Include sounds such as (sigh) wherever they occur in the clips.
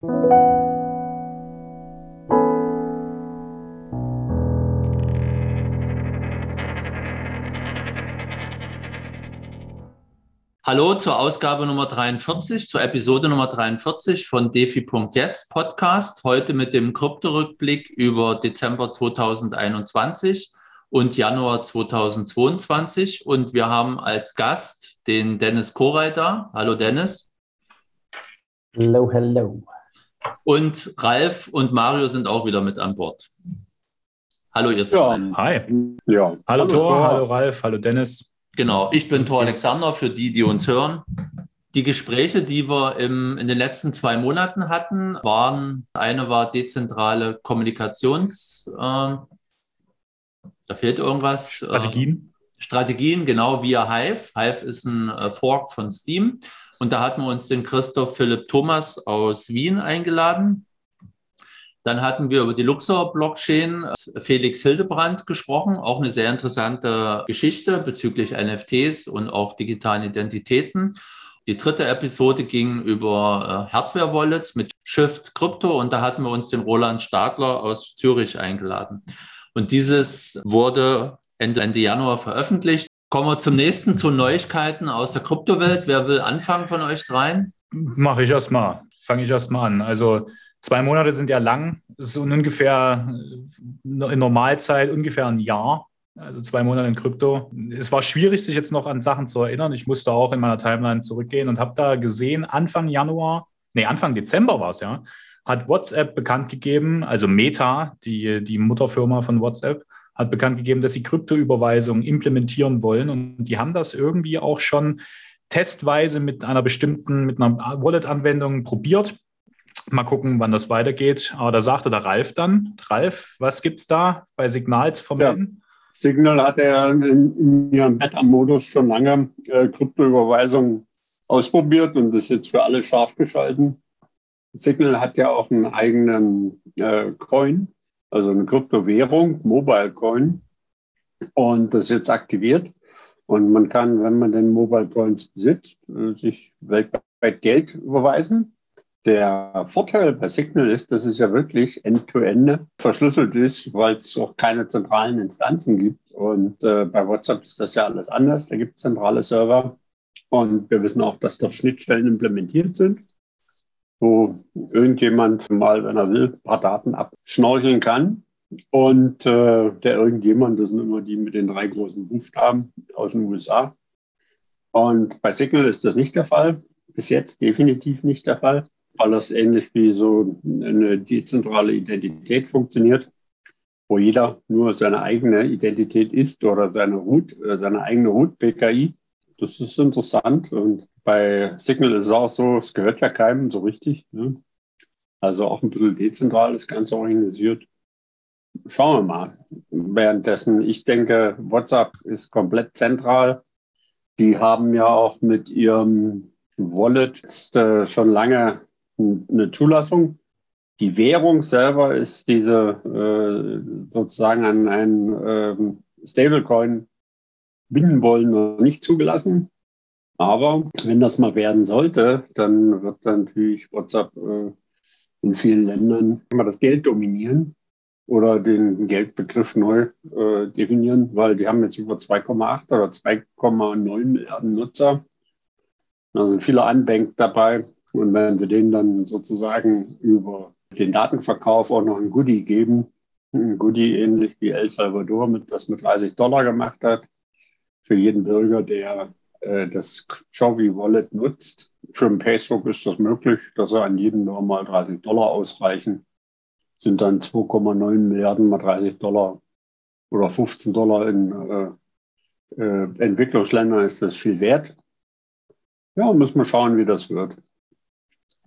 Hallo zur Ausgabe Nummer 43, zur Episode Nummer 43 von Defi.jetzt Podcast. Heute mit dem Kryptorückblick über Dezember 2021 und Januar 2022. Und wir haben als Gast den Dennis Korey da. Hallo Dennis. Hello, hello. Und Ralf und Mario sind auch wieder mit an Bord. Hallo ihr zwei. Ja. Hi. Ja. Hallo, hallo Thor, hallo Ralf, hallo Dennis. Genau, ich bin Thor Alexander für die, die uns hören. Die Gespräche, die wir im, in den letzten zwei Monaten hatten, waren, eine war dezentrale Kommunikations, äh, da fehlt irgendwas. Strategien. Äh, Strategien, genau, via Hive. Hive ist ein äh, Fork von Steam. Und da hatten wir uns den Christoph Philipp Thomas aus Wien eingeladen. Dann hatten wir über die Luxor-Blockchain äh, Felix Hildebrand gesprochen, auch eine sehr interessante Geschichte bezüglich NFTs und auch digitalen Identitäten. Die dritte Episode ging über äh, Hardware-Wallets mit Shift Crypto und da hatten wir uns den Roland Stadler aus Zürich eingeladen. Und dieses wurde Ende, Ende Januar veröffentlicht. Kommen wir zum nächsten, zu Neuigkeiten aus der Kryptowelt. Wer will anfangen von euch dreien? Mache ich erstmal. Fange ich erstmal an. Also Zwei Monate sind ja lang. Das ist ungefähr äh, in Normalzeit ungefähr ein Jahr. Also zwei Monate in Krypto. Es war schwierig, sich jetzt noch an Sachen zu erinnern. Ich musste auch in meiner Timeline zurückgehen und habe da gesehen, Anfang Januar, nee, Anfang Dezember war es ja, hat WhatsApp bekannt gegeben, also Meta, die, die Mutterfirma von WhatsApp, hat bekannt gegeben, dass sie Kryptoüberweisungen implementieren wollen. Und die haben das irgendwie auch schon testweise mit einer bestimmten, mit einer Wallet-Anwendung probiert. Mal gucken, wann das weitergeht. Aber da sagte der Ralf dann, Ralf, was gibt es da bei Signal zu vermelden? Ja. Signal hat ja in, in ihrem Beta-Modus schon lange äh, Kryptoüberweisungen ausprobiert und das ist jetzt für alle scharf geschalten. Signal hat ja auch einen eigenen äh, Coin, also eine Kryptowährung, Mobile Coin. Und das ist jetzt aktiviert. Und man kann, wenn man den Mobile Coins besitzt, äh, sich weltweit Geld überweisen. Der Vorteil bei Signal ist, dass es ja wirklich end-to-end -end verschlüsselt ist, weil es auch keine zentralen Instanzen gibt. Und äh, bei WhatsApp ist das ja alles anders. Da gibt es zentrale Server. Und wir wissen auch, dass dort Schnittstellen implementiert sind, wo irgendjemand mal, wenn er will, ein paar Daten abschnorcheln kann. Und äh, der irgendjemand, das sind immer die mit den drei großen Buchstaben aus den USA. Und bei Signal ist das nicht der Fall. Bis jetzt definitiv nicht der Fall weil das ähnlich wie so eine dezentrale Identität funktioniert, wo jeder nur seine eigene Identität ist oder seine Root, äh, seine eigene Root-PKI. Das ist interessant. Und bei Signal ist es auch so, es gehört ja keinem so richtig. Ne? Also auch ein bisschen dezentral das Ganze organisiert. Schauen wir mal. Währenddessen, ich denke, WhatsApp ist komplett zentral. Die haben ja auch mit ihrem Wallet äh, schon lange eine Zulassung. Die Währung selber ist diese äh, sozusagen an einen ähm, Stablecoin binden wollen noch nicht zugelassen. Aber wenn das mal werden sollte, dann wird dann natürlich WhatsApp äh, in vielen Ländern immer das Geld dominieren oder den Geldbegriff neu äh, definieren, weil die haben jetzt über 2,8 oder 2,9 Milliarden Nutzer. Da sind viele Unbanked dabei. Und wenn Sie denen dann sozusagen über den Datenverkauf auch noch ein Goodie geben, ein Goodie ähnlich wie El Salvador, mit, das mit 30 Dollar gemacht hat, für jeden Bürger, der äh, das Jovi Wallet nutzt. Für den Facebook ist das möglich, dass er an jeden nur mal 30 Dollar ausreichen. Sind dann 2,9 Milliarden mal 30 Dollar oder 15 Dollar in äh, äh, Entwicklungsländern ist das viel wert. Ja, müssen wir schauen, wie das wird.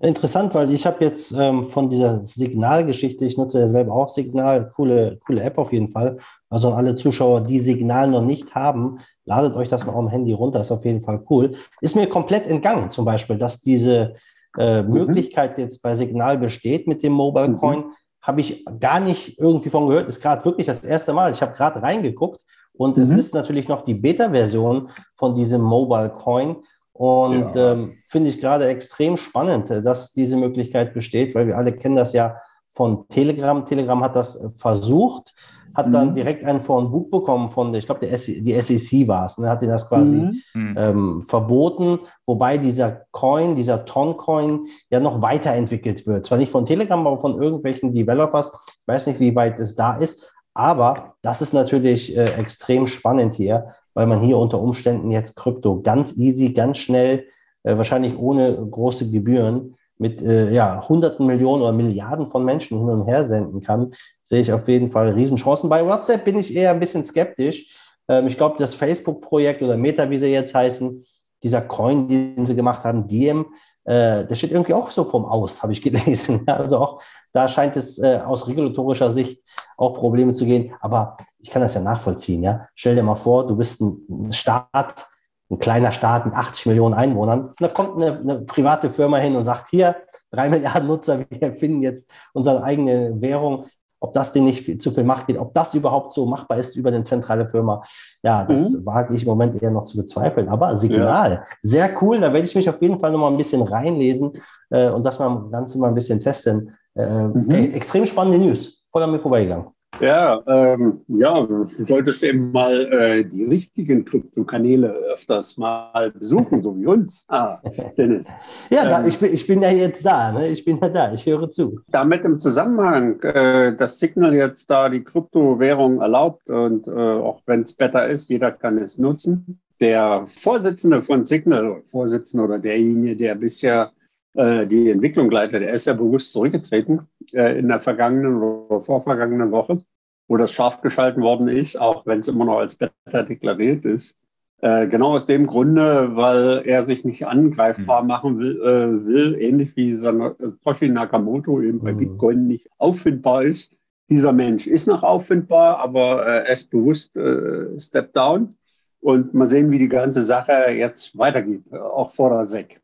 Interessant, weil ich habe jetzt ähm, von dieser Signalgeschichte, ich nutze ja selber auch Signal, coole, coole App auf jeden Fall. Also alle Zuschauer, die Signal noch nicht haben, ladet euch das mal am Handy runter, ist auf jeden Fall cool. Ist mir komplett entgangen, zum Beispiel, dass diese äh, mhm. Möglichkeit jetzt bei Signal besteht mit dem Mobile mhm. Coin. Mhm. Habe ich gar nicht irgendwie von gehört. Ist gerade wirklich das erste Mal. Ich habe gerade reingeguckt und mhm. es ist natürlich noch die Beta-Version von diesem Mobile Coin. Und Ja. ähm, finde ich gerade extrem spannend, äh, dass diese Möglichkeit besteht, weil wir alle kennen das ja von Telegram. Telegram hat das äh, versucht, hat dann Mhm. direkt einen von Buch bekommen von, der- ich glaube, der SE die SEC war es, ne, hat ihnen das quasi Mhm. Hm. ähm, verboten, wobei dieser Coin, dieser Ton-Coin ja noch weiterentwickelt wird. Zwar nicht von Telegram, aber von irgendwelchen Developers. Ich weiß nicht, wie weit es da ist, aber das ist natürlich äh, extrem spannend hier, weil man hier unter Umständen jetzt Krypto ganz easy, ganz schnell, äh, wahrscheinlich ohne große Gebühren mit äh, ja, hunderten Millionen oder Milliarden von Menschen hin und her senden kann, sehe ich auf jeden Fall Riesenchancen. Bei WhatsApp bin ich eher ein bisschen skeptisch. Ähm, ich glaube, das Facebook-Projekt oder Meta, wie sie jetzt heißen, dieser Coin, den sie gemacht haben, Diem, äh, der steht irgendwie auch so vom Aus, habe ich (laughs) gelesen. Also auch da scheint es äh, aus regulatorischer Sicht auch Probleme zu gehen. Aber ich kann das ja nachvollziehen. Ja? Stell dir mal vor, du bist ein, Staat, ein kleiner Staat mit 80 Millionen Einwohnern. Da kommt eine, eine private Firma hin und sagt, hier, drei (laughs) Milliarden Nutzer, wir erfinden jetzt unsere eigene Währung. Ob das denen nicht viel, zu viel Macht geht, ob das überhaupt so machbar ist über eine zentrale Firma, ja, das Mhm. wage ich im Moment eher noch zu bezweifeln. Aber Signal, sehr cool. Da werde ich mich auf jeden Fall noch mal ein bisschen reinlesen äh, und das mal Ganze mal ein bisschen testen. Äh, Mhm. ey, extrem spannende News. Voll an mir vorbeigegangen. Ja, ähm, ja, du solltest eben mal äh, die richtigen Kryptokanäle öfters mal besuchen, so wie uns. Ah, (laughs) Dennis. Ja, da, Ähm. ich, bin, ich bin ja jetzt da. Ne? Ich bin ja da. Ich höre zu. Damit im Zusammenhang, äh, dass Signal jetzt da die Kryptowährung erlaubt und äh, auch wenn es besser ist, jeder kann es nutzen. Der Vorsitzende von Signal, Vorsitzende oder derjenige, der bisher die Entwicklung leitet, der ist ja bewusst zurückgetreten äh, in der vergangenen oder vorvergangenen Woche, wo das scharf geschalten worden ist, auch wenn es immer noch als besser deklariert ist. Äh, genau aus dem Grunde, weil er sich nicht angreifbar machen will, äh, will ähnlich wie Satoshi Nakamoto eben bei Mhm. Bitcoin nicht auffindbar ist. Dieser Mensch ist noch auffindbar, aber äh, er ist bewusst äh, Step Down. Und mal sehen, wie die ganze Sache jetzt weitergeht, äh, auch vor der SEC.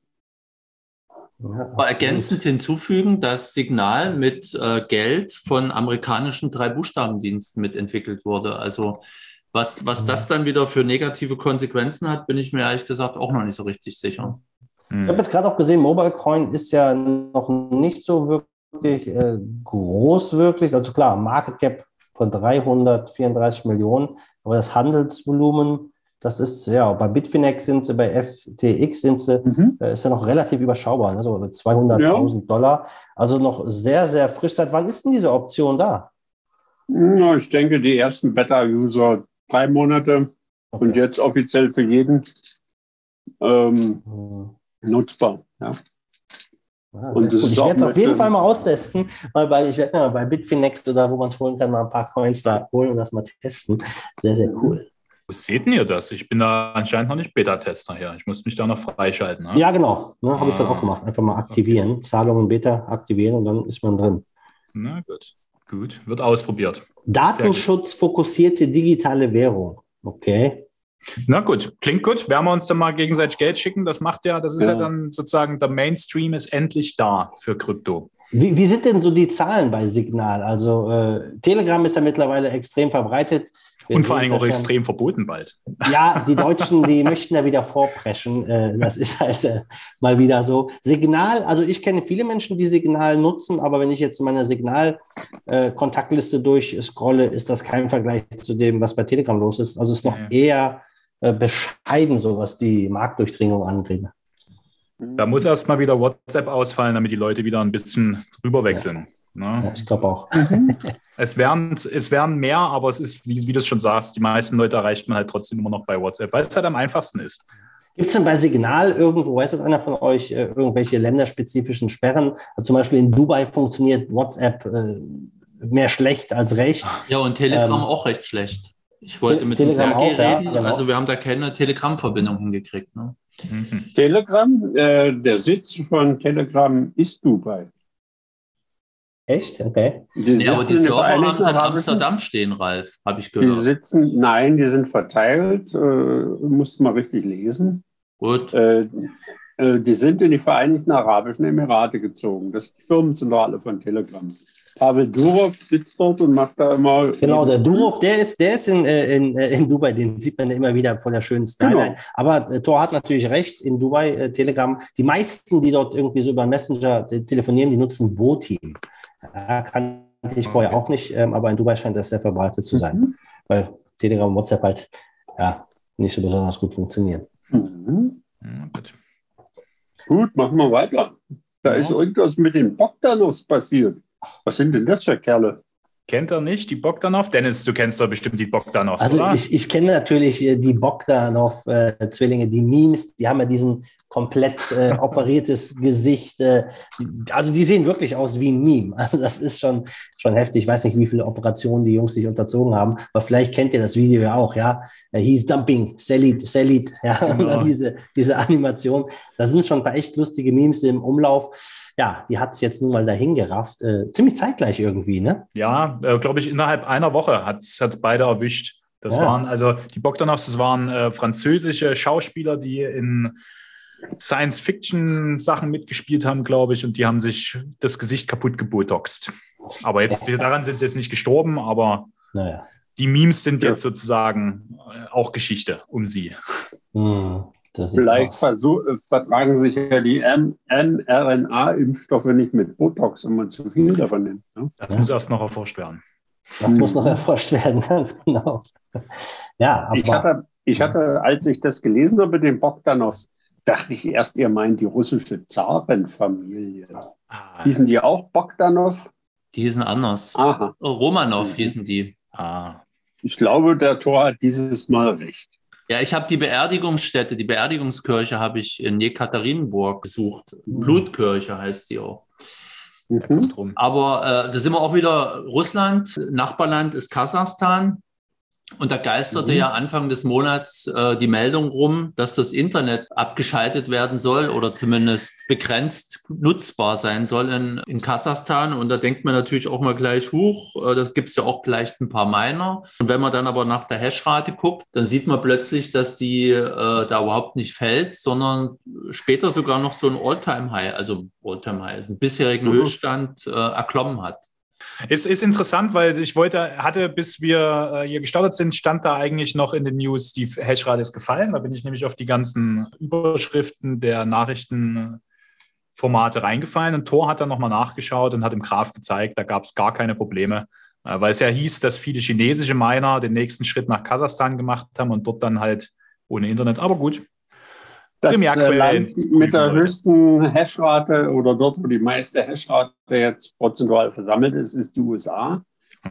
Ja, Aber ergänzend hinzufügen, dass Signal mit äh, Geld von amerikanischen Drei-Buchstaben-Diensten mitentwickelt wurde. Also was, was Mhm. das dann wieder für negative Konsequenzen hat, bin ich mir ehrlich gesagt auch noch nicht so richtig sicher. Ich habe jetzt gerade auch gesehen, Mobile Coin ist ja noch nicht so wirklich äh, groß, wirklich. Also klar, Market Cap von 334 Millionen, aber das Handelsvolumen, das ist ja bei Bitfinex sind sie, bei FTX sind sie, Mhm. äh, ist ja noch relativ überschaubar, ne? so mit 200.000 Dollar. Also noch sehr, sehr frisch. Seit wann ist denn diese Option da? Ja, ich denke, die ersten Beta-User drei Monate und Okay. jetzt offiziell für jeden ähm, Hm. nutzbar. Ja. Ja, Und das Ich werde es auf jeden Fall mal austesten, weil bei, ich werde mir bei Bitfinex oder wo man es holen kann, mal ein paar Coins da holen und das mal testen. Sehr, sehr cool. Wo seht denn ihr das? Ich bin da anscheinend noch nicht Beta-Tester hier. Ich muss mich da noch freischalten. Ne? Ja, genau. Ne, Habe ich dann Ah. auch gemacht. Einfach mal aktivieren, Zahlungen Beta aktivieren und dann ist man drin. Na gut. Gut, wird ausprobiert. Datenschutzfokussierte digitale Währung. Okay. Na gut, klingt gut. Werden wir uns dann mal gegenseitig Geld schicken? Das macht ja, das ist ja, Ja. dann sozusagen, der Mainstream ist endlich da für Krypto. Wie, wie sind denn so die Zahlen bei Signal? Also äh, Telegram ist ja mittlerweile extrem verbreitet. Wir Und vor allen Dingen auch schon. extrem verboten bald. Ja, (laughs) die Deutschen, die möchten da wieder vorpreschen. Äh, das ist halt äh, mal wieder so. Signal, also ich kenne viele Menschen, die Signal nutzen, aber wenn ich jetzt meine Signal-Kontaktliste durchscrolle, ist das kein Vergleich zu dem, was bei Telegram los ist. Also es ist noch Ja. eher äh, bescheiden, so was die Marktdurchdringung angeht. Da muss erst mal wieder WhatsApp ausfallen, damit die Leute wieder ein bisschen rüberwechseln. Ja, Ne? ich glaube auch. Es, wären, es wären mehr, aber es ist, wie, wie du es schon sagst, die meisten Leute erreicht man halt trotzdem immer noch bei WhatsApp, weil es halt am einfachsten ist. Gibt es denn bei Signal irgendwo, weiß das einer von euch, äh, irgendwelche länderspezifischen Sperren? Also zum Beispiel in Dubai funktioniert WhatsApp äh, mehr schlecht als recht. Ja, und Telegram Ähm, auch recht schlecht. Ich wollte Te- mit dem Telegram Sergei auch, ja, reden, genau. also wir haben da keine Telegram-Verbindung hingekriegt. Ne? Mhm. Telegram, äh, der Sitz von Telegram ist Dubai. Echt? Okay. Die Nee, aber die sitzen in den Server haben Vereinigten sie in Arabischen- Amsterdam stehen, Ralf, habe ich Die gehört. sitzen, nein, die sind verteilt, äh, musst du mal richtig lesen. Gut. Äh, Äh, die sind in die Vereinigten Arabischen Emirate gezogen. Das ist die Firmenzentrale von Telegram. Pavel Durov sitzt dort und macht da immer. Genau, der Durov, der ist, der ist in, äh, in, äh, in Dubai, den sieht man immer wieder von der schönen Skyline. Genau. Aber äh, Thor hat natürlich recht, in Dubai, äh, Telegram, die meisten, die dort irgendwie so über Messenger telefonieren, die nutzen Bo-Team. Ja, kannte ich vorher auch nicht, ähm, aber in Dubai scheint das sehr verbreitet zu sein, mhm. weil Telegram und WhatsApp halt ja, nicht so besonders gut funktionieren. Mhm. Ja, gut. gut, machen wir weiter. Da ja. ist irgendwas mit den Bogdanovs passiert. Was sind denn das für Kerle? Kennt er nicht, die Bogdanov? Dennis, du kennst doch bestimmt die Bogdanovs, Also oder? ich, ich kenne natürlich äh, die Bogdanov-Zwillinge, äh, die Memes, die haben ja diesen komplett äh, (laughs) operiertes Gesicht. Äh, also die sehen wirklich aus wie ein Meme. (laughs) Also das ist schon, schon heftig. Ich weiß nicht, wie viele Operationen die Jungs sich unterzogen haben, aber vielleicht kennt ihr das Video ja auch, ja. Äh, he's dumping, Salit, Salit, ja. (laughs) Genau. Und dann diese, diese Animation. Da sind schon ein paar echt lustige Memes im Umlauf ja, die hat es jetzt nun mal dahin gerafft. Äh, ziemlich zeitgleich irgendwie, ne? Ja, äh, glaube ich, innerhalb einer Woche hat es beide erwischt. Das ja. waren also die Bogdanovs, das waren äh, französische Schauspieler, die in Science-Fiction-Sachen mitgespielt haben, glaube ich, und die haben sich das Gesicht kaputt gebotoxt. Aber jetzt daran sind sie jetzt nicht gestorben, aber naja. die Memes sind ja. jetzt sozusagen äh, auch Geschichte um sie. Hm. Vielleicht versuch, äh, vertragen sich ja die mRNA-Impfstoffe nicht mit Botox, wenn man zu viel davon nimmt. Ne? Das ja. muss erst noch erforscht werden. Das mhm. muss noch erforscht werden, (laughs) ganz genau. Ja, aber ich hatte, ich hatte, als ich das gelesen habe, den Bogdanovs, dachte ich erst, ihr meint die russische Zarenfamilie. Ah. Hießen die auch Bogdanov? Die hießen anders. Aha. Romanov mhm. hießen die. Ah. Ich glaube, der Tor hat dieses Mal recht. Ja, ich habe die Beerdigungsstätte, die Beerdigungskirche habe ich in Jekaterinburg besucht. Mhm. Blutkirche heißt die auch. Mhm. Aber äh, da sind wir auch wieder Russland, Nachbarland ist Kasachstan. Und da geisterte mhm. ja Anfang des Monats äh, die Meldung rum, dass das Internet abgeschaltet werden soll oder zumindest begrenzt nutzbar sein soll in, in Kasachstan. Und da denkt man natürlich auch mal gleich, hoch, äh, das gibt es ja auch vielleicht ein paar Miner. Und wenn man dann aber nach der Hashrate guckt, dann sieht man plötzlich, dass die äh, da überhaupt nicht fällt, sondern später sogar noch so ein Alltime-High, also Alltime-High, also einen bisherigen mhm. Höchststand äh, erklommen hat. Es ist interessant, weil ich wollte, hatte, bis wir äh, hier gestartet sind, stand da eigentlich noch in den News, die Hashrate ist gefallen. Da bin ich nämlich auf die ganzen Überschriften der Nachrichtenformate reingefallen. Und Tor hat dann nochmal nachgeschaut und hat im Graph gezeigt, da gab es gar keine Probleme, äh, weil es ja hieß, dass viele chinesische Miner den nächsten Schritt nach Kasachstan gemacht haben und dort dann halt ohne Internet. Aber gut, das äh, Land mit der höchsten Hashrate oder dort, wo die meiste Hashrate jetzt prozentual versammelt ist, ist die USA.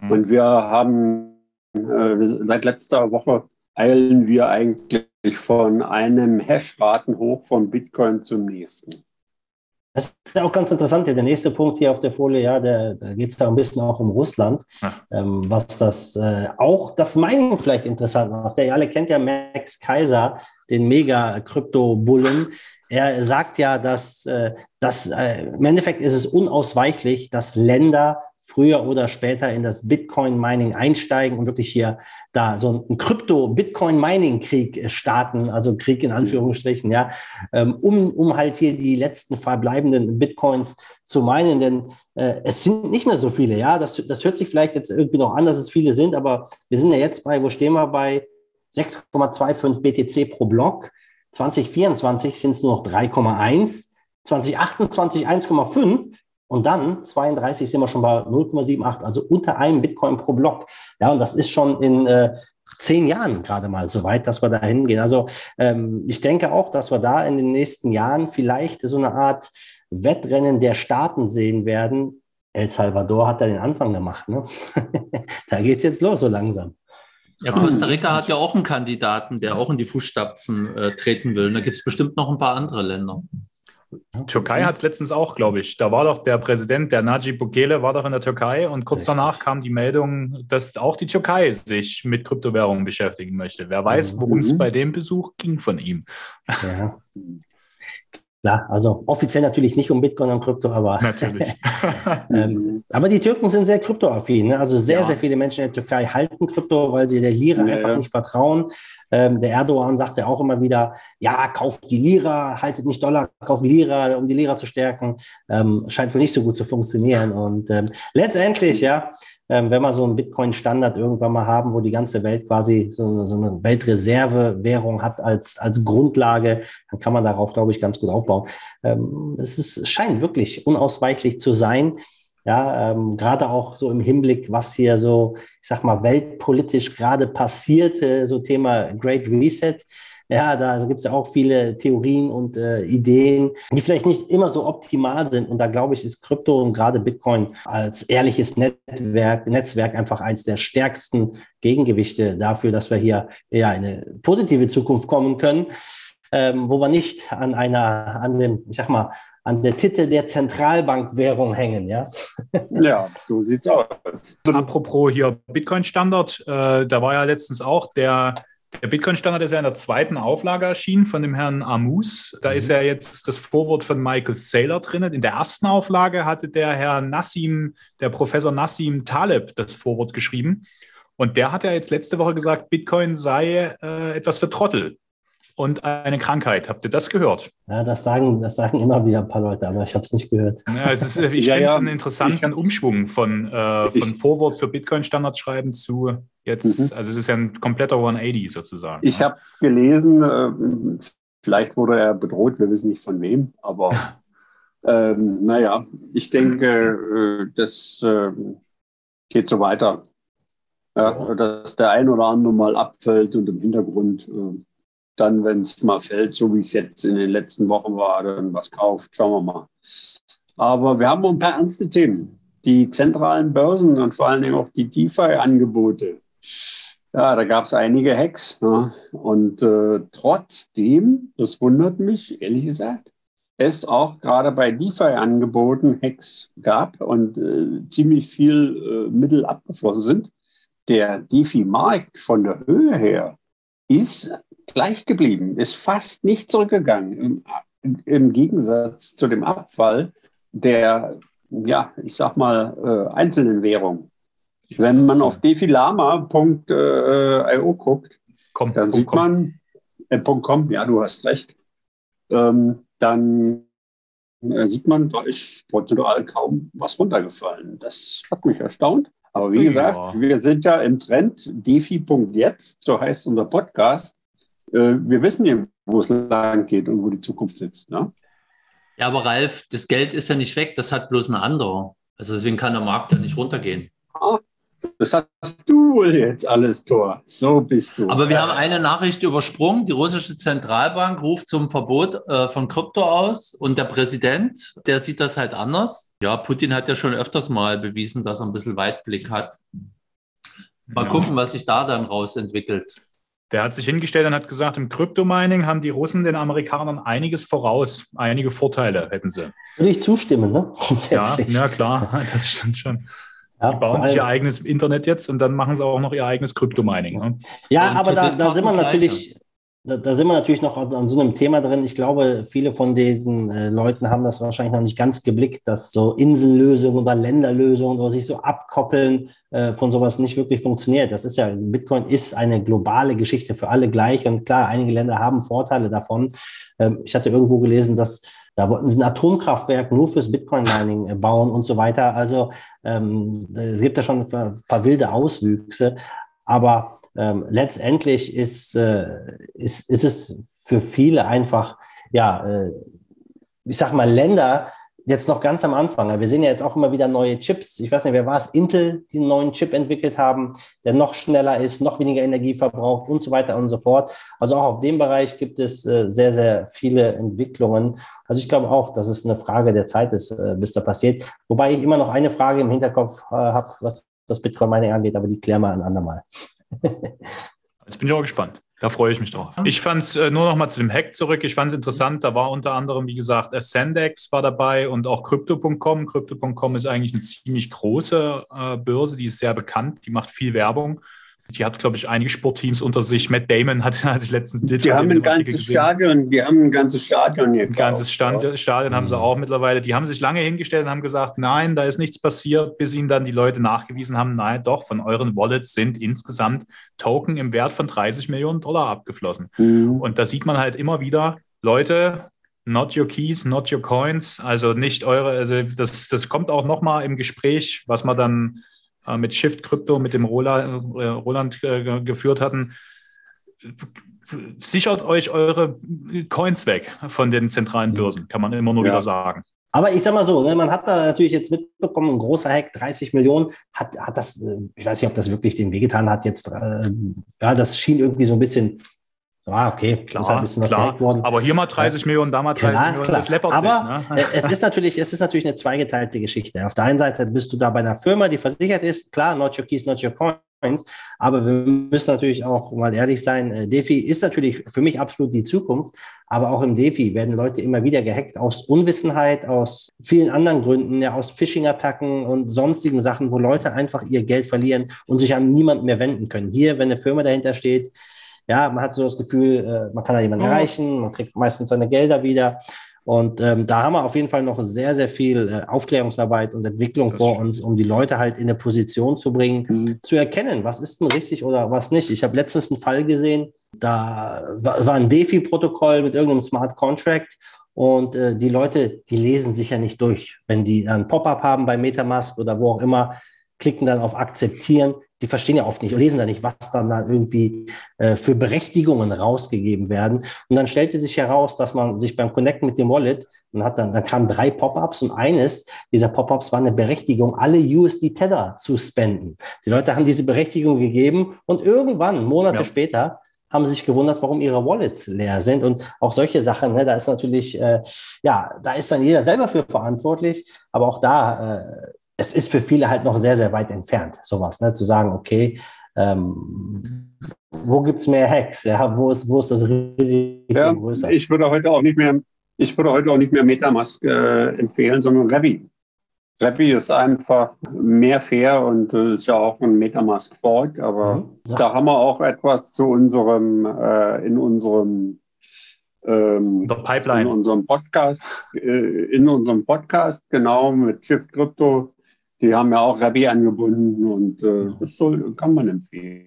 Mhm. Und wir haben äh, seit letzter Woche eilen wir eigentlich von einem Hashratenhoch von Bitcoin zum nächsten. Das ist auch ganz interessant. Der nächste Punkt hier auf der Folie, ja, da geht es da ein bisschen auch um Russland, ähm, was das äh, auch das Mining vielleicht interessant macht. Ihr alle kennt ja Max Kaiser, den Mega-Krypto-Bullen. Er sagt ja, dass, äh, dass äh, im Endeffekt ist es unausweichlich, dass Länder früher oder später in das Bitcoin-Mining einsteigen und wirklich hier da so einen Krypto-Bitcoin-Mining-Krieg starten, also Krieg in Anführungsstrichen, ja, ähm, um, um halt hier die letzten verbleibenden Bitcoins zu meinen, denn äh, es sind nicht mehr so viele, ja, das, das hört sich vielleicht jetzt irgendwie noch an, dass es viele sind, aber wir sind ja jetzt bei, wo stehen wir bei 6,25 BTC pro Block, 2024 sind es nur noch 3,1, 2028 1,5 und dann 32 sind wir schon bei 0,78, also unter einem Bitcoin pro Block. Ja, und das ist schon in äh, zehn Jahren gerade mal so weit, dass wir da hingehen. Also ähm, ich denke auch, dass wir da in den nächsten Jahren vielleicht so eine Art Wettrennen der Staaten sehen werden. El Salvador hat da den Anfang gemacht. Ne? (laughs) da geht es jetzt los so langsam. Ja, Costa Rica hat ja auch einen Kandidaten, der auch in die Fußstapfen äh, treten will. Und da gibt es bestimmt noch ein paar andere Länder. Türkei hat es letztens auch, glaube ich. Da war doch der Präsident, der Najib Bukele, war doch in der Türkei und kurz Richtig. danach kam die Meldung, dass auch die Türkei sich mit Kryptowährungen beschäftigen möchte. Wer weiß, worum es mhm. bei dem Besuch ging von ihm. Ja. (laughs) Ja, also offiziell natürlich nicht um Bitcoin und Krypto, aber. Natürlich. (laughs) ähm, aber die Türken sind sehr kryptoaffin. Ne? Also sehr, Ja. sehr viele Menschen in der Türkei halten Krypto, weil sie der Lira Ja, einfach ja. nicht vertrauen. Ähm, der Erdogan sagt ja auch immer wieder, ja, kauft die Lira, haltet nicht Dollar, kauft Lira, um die Lira zu stärken. Ähm, scheint wohl nicht so gut zu funktionieren. Und ähm, letztendlich, ja, ähm, wenn wir so einen Bitcoin-Standard irgendwann mal haben, wo die ganze Welt quasi so, so eine Weltreserve-Währung hat als, als Grundlage, dann kann man darauf, glaube ich, ganz gut aufbauen. Ähm, es ist, scheint wirklich unausweichlich zu sein. Ja, ähm, gerade auch so im Hinblick, was hier so, ich sag mal, weltpolitisch gerade passiert, äh, so Thema Great Reset. Ja, da gibt es ja auch viele Theorien und äh, Ideen, die vielleicht nicht immer so optimal sind. Und da glaube ich, ist Krypto und gerade Bitcoin als ehrliches Netzwerk, Netzwerk einfach eins der stärksten Gegengewichte dafür, dass wir hier ja in eine positive Zukunft kommen können, ähm, wo wir nicht an einer, an dem, ich sag mal, an der Titel der Zentralbankwährung hängen, ja. Ja, so sieht's aus. Und apropos hier Bitcoin-Standard, äh, da war ja letztens auch der, der Bitcoin-Standard ist ja in der zweiten Auflage erschienen von dem Herrn Amus. Da ist ja jetzt das Vorwort von Michael Saylor drin. In der ersten Auflage hatte der Herr Nassim, der Professor Nassim Taleb, das Vorwort geschrieben. Und der hat ja jetzt letzte Woche gesagt, Bitcoin sei äh, etwas für Trottel und eine Krankheit. Habt ihr das gehört? Ja, das sagen, das sagen immer wieder ein paar Leute, aber ich habe es nicht gehört. Ja, es ist, (laughs) ich Ja, finde es ja. einen interessanten Umschwung von, äh, von Vorwort für Bitcoin-Standard schreiben zu jetzt, also es ist ja ein kompletter 180 sozusagen. Ich habe es gelesen, äh, vielleicht wurde er bedroht, wir wissen nicht von wem, aber (laughs) ähm, naja, ich denke, äh, das äh, geht so weiter. Ja, dass der ein oder andere mal abfällt und im Hintergrund äh, dann, wenn es mal fällt, so wie es jetzt in den letzten Wochen war, dann was kauft, schauen wir mal. Aber wir haben ein paar ernste Themen. Die zentralen Börsen und vor allen Dingen auch die DeFi-Angebote. Ja, da gab es einige Hacks. Ne? Und äh, trotzdem, das wundert mich, ehrlich gesagt, es auch gerade bei DeFi-Angeboten Hacks gab und äh, ziemlich viel äh, Mittel abgeflossen sind. Der DeFi-Markt von der Höhe her ist gleich geblieben, ist fast nicht zurückgegangen. Im, im Gegensatz zu dem Abfall der, ja, ich sag mal, äh, einzelnen Währungen. Wenn man auf defilama.io guckt, Komm, dann komm, sieht komm. man, äh, .com, ja, du hast recht, ähm, dann äh, sieht man, da ist prozentual kaum was runtergefallen. Das hat mich erstaunt. Aber wie Ja. gesagt, wir sind ja im Trend defi.jetzt, so heißt unser Podcast. Äh, wir wissen ja, wo es lang geht und wo die Zukunft sitzt. Ne? Ja, aber Ralf, das Geld ist ja nicht weg, das hat bloß ein anderer. Also deswegen kann der Markt ja nicht runtergehen. Das hast du wohl jetzt alles, Tor. So bist du. Aber wir haben eine Nachricht übersprungen. Die russische Zentralbank ruft zum Verbot äh, von Krypto aus und der Präsident, der sieht das halt anders. Ja, Putin hat ja schon öfters mal bewiesen, dass er ein bisschen Weitblick hat. Mal Ja. gucken, was sich da dann rausentwickelt. Der hat sich hingestellt und hat gesagt, im Kryptomining haben die Russen den Amerikanern einiges voraus, einige Vorteile hätten sie. Würde ich zustimmen, ne? Ja, ja klar, (laughs) das stimmt schon. Ja, Die bauen sich ihr eigenes Internet jetzt und dann machen sie auch noch ihr eigenes Kryptomining. Ne? Ja, Und aber da, da sind wir natürlich, da, da sind wir natürlich noch an, an so einem Thema drin. Ich glaube, viele von diesen äh, Leuten haben das wahrscheinlich noch nicht ganz geblickt, dass so Insellösungen oder Länderlösungen oder sich so abkoppeln äh, von sowas nicht wirklich funktioniert. Das ist ja, Bitcoin ist eine globale Geschichte für alle gleich und klar, einige Länder haben Vorteile davon. Ähm, ich hatte irgendwo gelesen, dass da wollten sie ein Atomkraftwerk nur fürs Bitcoin-Mining äh, bauen und so weiter. Also ähm, es gibt da schon ein paar wilde Auswüchse, aber ähm, letztendlich ist, äh, ist, ist es für viele einfach, ja, äh, ich sag mal, Länder jetzt noch ganz am Anfang. Wir sehen ja jetzt auch immer wieder neue Chips. Ich weiß nicht, wer war es? Intel, die einen neuen Chip entwickelt haben, der noch schneller ist, noch weniger Energie verbraucht und so weiter und so fort. Also auch auf dem Bereich gibt es äh, sehr, sehr viele Entwicklungen. Also ich glaube auch, dass es eine Frage der Zeit ist, äh, bis da passiert. Wobei ich immer noch eine Frage im Hinterkopf äh, habe, was das Bitcoin-Mining angeht, aber die klären wir ein andermal. (laughs) Jetzt bin ich auch gespannt. Da freue ich mich drauf. Ich fand es äh, nur noch mal zu dem Hack zurück. Ich fand es interessant. Da war unter anderem, wie gesagt, Ascendex war dabei und auch Crypto.com. Crypto.com ist eigentlich eine ziemlich große äh, Börse, die ist sehr bekannt, die macht viel Werbung. Die hat, glaube ich, einige Sportteams unter sich. Matt Damon hat, (laughs) hat sich letztens Die haben ein ganzes Stadion, die haben ein ganzes Stadion hier. Ein ganzes Stand, ja. Stadion haben sie mhm. auch mittlerweile. Die haben sich lange hingestellt und haben gesagt, nein, da ist nichts passiert, bis ihnen dann die Leute nachgewiesen haben, nein, doch, von euren Wallets sind insgesamt Token im Wert von 30 Millionen Dollar abgeflossen. Mhm. Und da sieht man halt immer wieder, Leute, not your keys, not your coins, also nicht eure, also das, das kommt auch nochmal im Gespräch, was wir dann äh, mit Shift Crypto, mit dem Roland, äh, Roland äh, geführt hatten. Sichert euch eure Coins weg von den zentralen Börsen, kann man immer nur ja. wieder sagen. Aber ich sag mal so, ne, man hat da natürlich jetzt mitbekommen, ein großer Hack, 30 Millionen, hat, hat das, ich weiß nicht, ob das wirklich dem wehgetan hat jetzt, ja, das schien irgendwie so ein bisschen Ah, okay, klar, ist ein bisschen klar. worden. Aber hier mal 30 ja. Millionen, da mal 30 klar, Millionen, das läppert Aber sich. Ne? (laughs) es, ist natürlich, es ist natürlich eine zweigeteilte Geschichte. Auf der einen Seite bist du da bei einer Firma, die versichert ist, klar, not your keys, not your coins. Aber wir müssen natürlich auch mal ehrlich sein, äh, DeFi ist natürlich für mich absolut die Zukunft. Aber auch im DeFi werden Leute immer wieder gehackt aus Unwissenheit, aus vielen anderen Gründen, ja, aus Phishing-Attacken und sonstigen Sachen, wo Leute einfach ihr Geld verlieren und sich an niemanden mehr wenden können. Hier, wenn eine Firma dahinter steht, ja, man hat so das Gefühl, äh, man kann da jemanden mhm. erreichen, man kriegt meistens seine Gelder wieder. Und ähm, da haben wir auf jeden Fall noch sehr, sehr viel äh, Aufklärungsarbeit und Entwicklung das vor stimmt. uns, um die Leute halt in eine Position zu bringen, mhm. zu erkennen, was ist denn richtig oder was nicht. Ich habe letztens einen Fall gesehen, da war, war ein DeFi-Protokoll mit irgendeinem Smart Contract und äh, die Leute, die lesen sich ja nicht durch. Wenn die ein Pop-up haben bei Metamask oder wo auch immer, klicken dann auf Akzeptieren die verstehen ja oft nicht, lesen da nicht, was dann da irgendwie äh, für Berechtigungen rausgegeben werden. Und dann stellte sich heraus, dass man sich beim Connecten mit dem Wallet, und hat dann, dann kamen drei Pop-ups und eines dieser Pop-ups war eine Berechtigung, alle USD Tether zu spenden. Die Leute haben diese Berechtigung gegeben und irgendwann, Monate ja. später, haben sie sich gewundert, warum ihre Wallets leer sind. Und auch solche Sachen, ne, da ist natürlich, äh, ja, da ist dann jeder selber für verantwortlich. Aber auch da äh, es ist für viele halt noch sehr, sehr weit entfernt, sowas, ne? zu sagen, okay, ähm, wo gibt es mehr Hacks? Ja? Wo, ist, wo ist das Risiko ja, größer? Ich würde heute auch nicht mehr, ich würde heute auch nicht mehr Metamask äh, empfehlen, sondern Revi. Revi ist einfach mehr fair und äh, ist ja auch ein Metamask Fork, aber mhm. da haben wir auch etwas zu unserem, äh, in unserem ähm, Pipeline. in unserem Podcast, äh, in unserem Podcast, genau, mit Shift Crypto die haben ja auch Rabbi angebunden und äh, das soll, kann man empfehlen.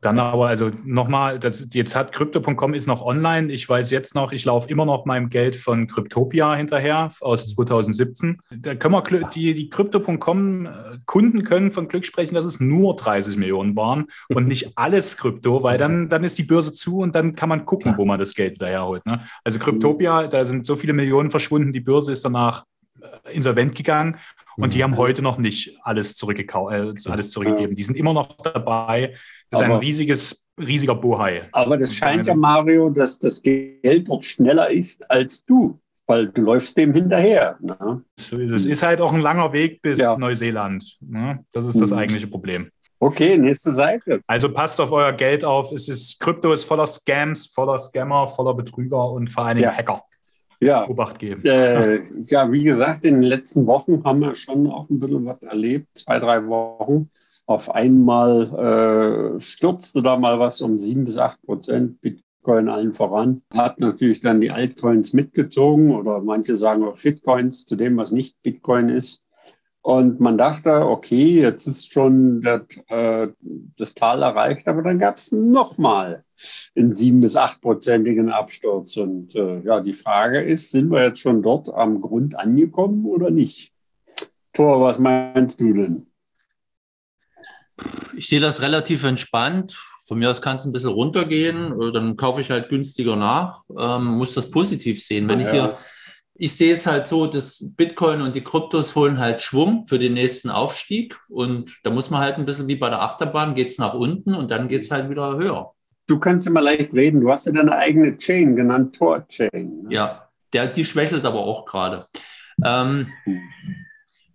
Dann aber, also nochmal, jetzt hat Crypto.com ist noch online. Ich weiß jetzt noch, ich laufe immer noch meinem Geld von Cryptopia hinterher aus 2017. Da können wir, die, die Crypto.com Kunden können von Glück sprechen, dass es nur 30 Millionen waren und nicht alles Krypto, weil dann, dann ist die Börse zu und dann kann man gucken, wo man das Geld daherholt. Ne? Also Cryptopia, da sind so viele Millionen verschwunden, die Börse ist danach äh, insolvent gegangen und die haben heute noch nicht alles, zurückgekau äh, alles zurückgegeben. Die sind immer noch dabei. Das ist aber, ein riesiges, riesiger Bohai. Aber das scheint ja, Mario, dass das Geld dort schneller ist als du, weil du läufst dem hinterher. Ne? So ist es. ist halt auch ein langer Weg bis ja. Neuseeland. Ne? Das ist das mhm. eigentliche Problem. Okay, nächste Seite. Also passt auf euer Geld auf. Es ist, Krypto ist voller Scams, voller Scammer, voller Betrüger und vor allen Dingen ja. Hacker ja, Obacht geben. Äh, ja, wie gesagt, in den letzten Wochen haben wir schon auch ein bisschen was erlebt, zwei, drei Wochen. Auf einmal äh, stürzte da mal was um sieben bis acht Prozent, Bitcoin allen voran. Hat natürlich dann die Altcoins mitgezogen oder manche sagen auch Shitcoins zu dem, was nicht Bitcoin ist. Und man dachte, okay, jetzt ist schon der, äh, das Tal erreicht, aber dann gab es nochmal einen sieben- bis achtprozentigen Absturz. Und äh, ja, die Frage ist, sind wir jetzt schon dort am Grund angekommen oder nicht? Thor, was meinst du denn? Ich sehe das relativ entspannt. Von mir aus kann es ein bisschen runtergehen, dann kaufe ich halt günstiger nach. Ähm, muss das positiv sehen. Wenn ja. ich hier ich sehe es halt so, dass Bitcoin und die Kryptos holen halt Schwung für den nächsten Aufstieg. Und da muss man halt ein bisschen wie bei der Achterbahn, geht es nach unten und dann geht es halt wieder höher. Du kannst immer leicht reden. Du hast ja deine eigene Chain genannt, Tor-Chain. Ne? Ja, der, die schwächelt aber auch gerade. Ähm,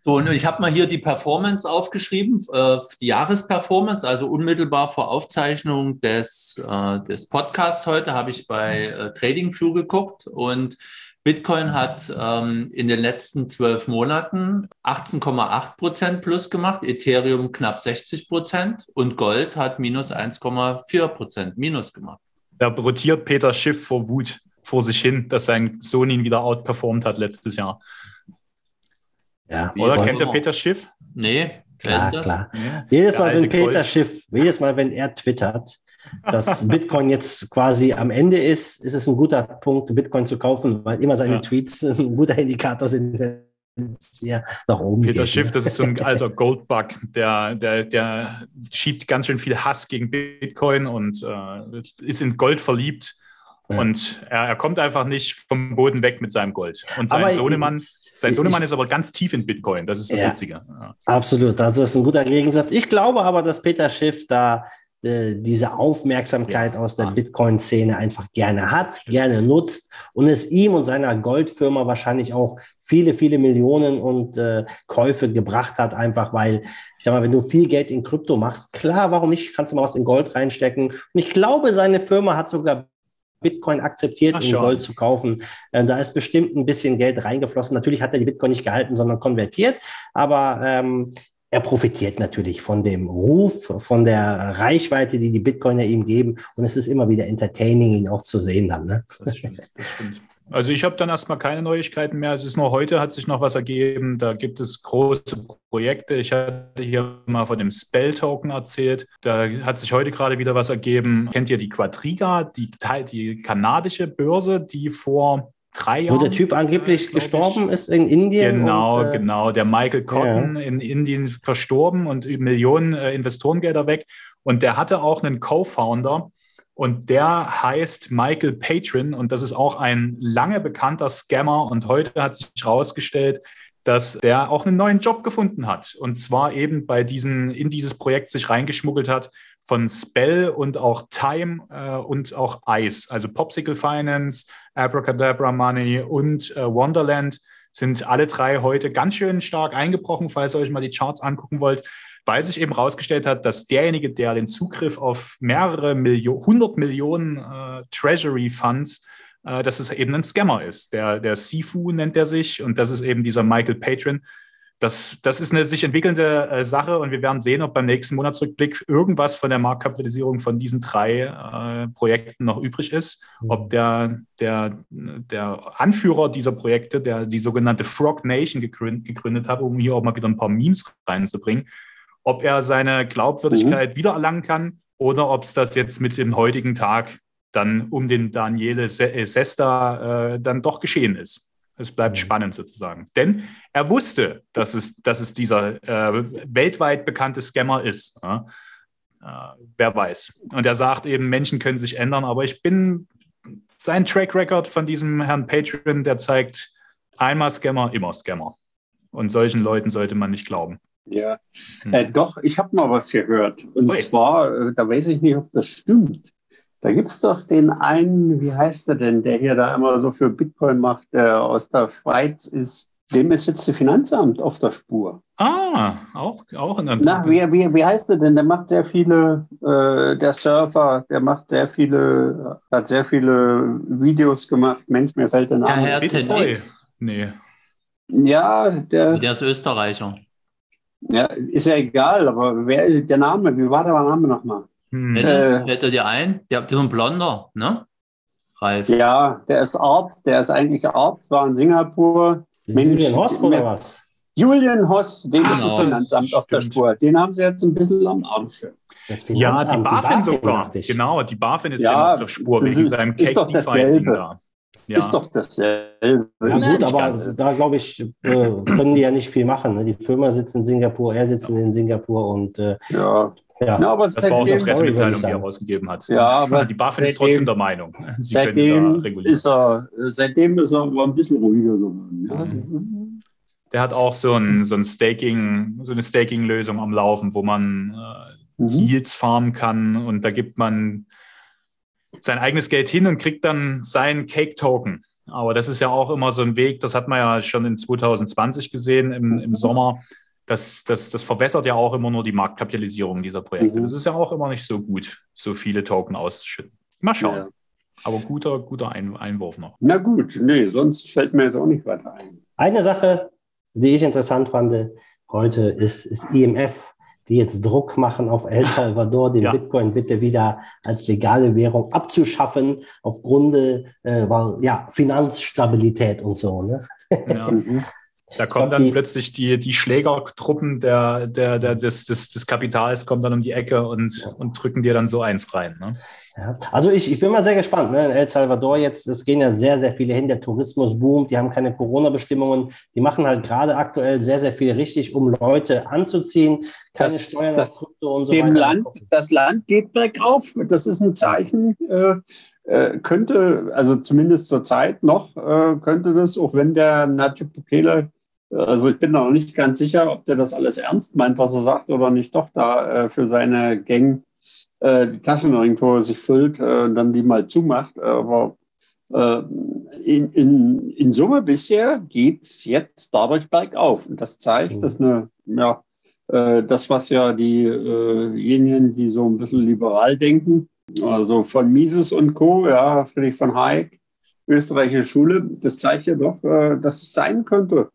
so, und ich habe mal hier die Performance aufgeschrieben, äh, die Jahresperformance, also unmittelbar vor Aufzeichnung des, äh, des Podcasts heute habe ich bei äh, TradingView geguckt und Bitcoin hat ähm, in den letzten zwölf Monaten 18,8 Prozent plus gemacht, Ethereum knapp 60 Prozent und Gold hat minus 1,4 Prozent minus gemacht. Da rotiert Peter Schiff vor Wut vor sich hin, dass sein Sohn ihn wieder outperformt hat letztes Jahr. Ja, Oder kennt ihr Peter Schiff? Nee, wer klar, ist das? klar. Ja. Jedes Mal, wenn Peter Gold. Schiff, jedes Mal, wenn er twittert, dass Bitcoin jetzt quasi am Ende ist, ist es ein guter Punkt, Bitcoin zu kaufen, weil immer seine Ja. Tweets (laughs) ein guter Indikator sind, wenn es hier nach oben Peter geht. Schiff, das ist so ein alter (laughs) Goldbug, der, der, der schiebt ganz schön viel Hass gegen Bitcoin und äh, ist in Gold verliebt. Ja. Und er, er kommt einfach nicht vom Boden weg mit seinem Gold. Und sein Aber Sohnemann, sein Sohnemann ist aber ganz tief in Bitcoin. Das ist das Ja. Witzige. Ja. Absolut, das ist ein guter Gegensatz. Ich glaube aber, dass Peter Schiff da äh, diese Aufmerksamkeit aus der Bitcoin-Szene einfach gerne hat, gerne nutzt und es ihm und seiner Goldfirma wahrscheinlich auch viele, viele Millionen und äh, Käufe gebracht hat, einfach weil, ich sag mal, wenn du viel Geld in Krypto machst, klar, warum nicht, kannst du mal was in Gold reinstecken. Und ich glaube, seine Firma hat sogar Bitcoin akzeptiert, Ach, um schon. Gold zu kaufen. Äh, da ist bestimmt ein bisschen Geld reingeflossen. Natürlich hat er die Bitcoin nicht gehalten, sondern konvertiert, aber ähm, er profitiert natürlich von dem Ruf, von der Reichweite, die die Bitcoiner ihm geben. Und es ist immer wieder entertaining, ihn auch zu sehen dann. Ne? Das stimmt, das stimmt. Also ich habe dann erstmal keine Neuigkeiten mehr. Es ist nur heute hat sich noch was ergeben. Da gibt es große Projekte. Ich hatte hier mal von dem Spell-Token erzählt. Da hat sich heute gerade wieder was ergeben. Kennt ihr die Quadriga, die, die kanadische Börse, die vor drei Wo Jahren... der Typ angeblich gestorben ist in Indien. Genau, und, äh, genau. Der Michael Cotton in Indien verstorben und Millionen äh, Investorengelder weg. Und der hatte auch einen Co-Founder und der heißt Michael Patron und das ist auch ein lange bekannter Scammer. Und heute hat sich herausgestellt, dass der auch einen neuen Job gefunden hat. Und zwar eben bei diesen, in dieses Projekt sich reingeschmuggelt hat von Spell und auch Time äh, und auch Ice, also Popsicle Finance, Abracadabra Money und äh, Wonderland sind alle drei heute ganz schön stark eingebrochen, falls ihr euch mal die Charts angucken wollt, weil sich eben herausgestellt hat, dass derjenige, der den Zugriff auf mehrere Millionen, 100 Millionen äh, Treasury Funds, äh, dass es eben ein Scammer ist. Der, der Sifu nennt er sich und das ist eben dieser Michael Patron. Das, das ist eine sich entwickelnde äh, Sache und wir werden sehen, ob beim nächsten Monatsrückblick irgendwas von der Marktkapitalisierung von diesen drei äh, Projekten noch übrig ist. Ob der, der, der Anführer dieser Projekte, der die sogenannte Frog Nation gegründet, gegründet hat, um hier auch mal wieder ein paar Memes reinzubringen, ob er seine Glaubwürdigkeit wiedererlangen kann oder ob es das jetzt mit dem heutigen Tag dann um den Daniele Se- Sesta äh, dann doch geschehen ist. Es bleibt Mhm. spannend sozusagen. Denn er wusste, dass es, dass es dieser äh, weltweit bekannte Scammer ist. Ja? Äh, wer weiß. Und er sagt eben, Menschen können sich ändern, aber ich bin, sein Track Record von diesem Herrn Patreon, der zeigt einmal Scammer, immer Scammer. Und solchen Leuten sollte man nicht glauben. Ja, Hm. äh, doch, ich habe mal was gehört. Und Ui. zwar, äh, da weiß ich nicht, ob das stimmt. Da gibt es doch den einen, wie heißt der denn, der hier da immer so für Bitcoin macht, der aus der Schweiz ist. Dem ist jetzt das Finanzamt auf der Spur. Ah, auch, auch in einem. Na, wie, wie, wie heißt der denn? Der macht sehr viele, äh, der Surfer, der macht sehr viele, hat sehr viele Videos gemacht. Mensch, mir fällt der Ja, Name. Herr nicht. Bitboy. 10x. Nee. Ja, der, Der ist Österreicher. ja, ist ja egal, aber wer, der Name, wie war der Name nochmal? Hm. Dennis, Äh. fällt er dir ein? Der, der ist ein Blonder, ne? Ralf. Ja, der ist Arzt, der ist eigentlich Arzt, war in Singapur. Mensch, Julian Horst oder was? Julian Hoss, dem ist Genau. das Finanzamt auf der. Spur. Den haben sie jetzt ein bisschen am Arsch. Das Ja, die BaFin sogar. ich. Genau, die BaFin ist Ja, auf der Spur wegen ist- seinem ist doch Cake dasselbe. Da. Ja. Ist doch dasselbe. Ja, Ist gut, aber ganz- da glaube ich, äh, können die ja nicht viel machen. Ne? Die Firma sitzt in Singapur, er sitzt in Singapur und äh, Ja, ja. Na, aber Das war auch eine Pressemitteilung, die er sagen. rausgegeben hat. Ja, aber die BaFin ist trotzdem der Meinung, (laughs) sie können da regulieren. ist er, seitdem ist er ein bisschen ruhiger geworden. Ja. Mhm. Der hat auch so, ein, so, ein Staking, so eine Staking-Lösung am Laufen, wo man äh, Mhm. Yields farmen kann und da gibt man sein eigenes Geld hin und kriegt dann seinen Cake-Token. Aber das ist ja auch immer so ein Weg, das hat man ja schon in 2020 gesehen im, im Sommer. Das, das, das verwässert ja auch immer nur die Marktkapitalisierung dieser Projekte. Mhm. Das ist ja auch immer nicht so gut, so viele Token auszuschütten. Mal schauen. Ja. Aber guter, guter Ein Einwurf noch. Na gut, nee, sonst fällt mir jetzt auch nicht weiter ein. Eine Sache, die ich interessant fand heute, ist, ist IMF, die jetzt Druck machen auf El Salvador, den (laughs) Ja. Bitcoin bitte wieder als legale Währung abzuschaffen, aufgrund äh, weil, ja, Finanzstabilität und so. Ne? Ja. (laughs) Da kommen glaub, dann die- plötzlich die, die Schlägertruppen der, der, der, des, des, des Kapitals kommen dann um die Ecke und, und drücken dir dann so eins rein. Ne? Ja, also ich, ich bin mal sehr gespannt. Ne? In El Salvador jetzt, es gehen ja sehr, sehr viele hin, der Tourismus boomt, die haben keine Corona-Bestimmungen, die machen halt gerade aktuell sehr, sehr viel richtig, um Leute anzuziehen, keine Das- Steuern das- auf Krypto und so Dem weiter. Land, das Land geht bergauf. Das ist ein Zeichen. Äh, äh, könnte, also zumindest zur Zeit noch, äh, könnte das, auch wenn der Nayib Bukele, also ich bin noch nicht ganz sicher, ob der das alles ernst meint, was er sagt, oder nicht doch da äh, für seine Gang äh, die Taschen irgendwo sich füllt äh, und dann die mal zumacht. Aber äh, in, in, in Summe bisher geht's jetzt dadurch bergauf. Und das zeigt, Mhm. dass eine, ja, äh, das, was ja diejenigen, die so ein bisschen liberal denken, also von Mises und Co., ja, Friedrich von Hayek, österreichische Schule, das zeigt ja doch, äh, dass es sein könnte,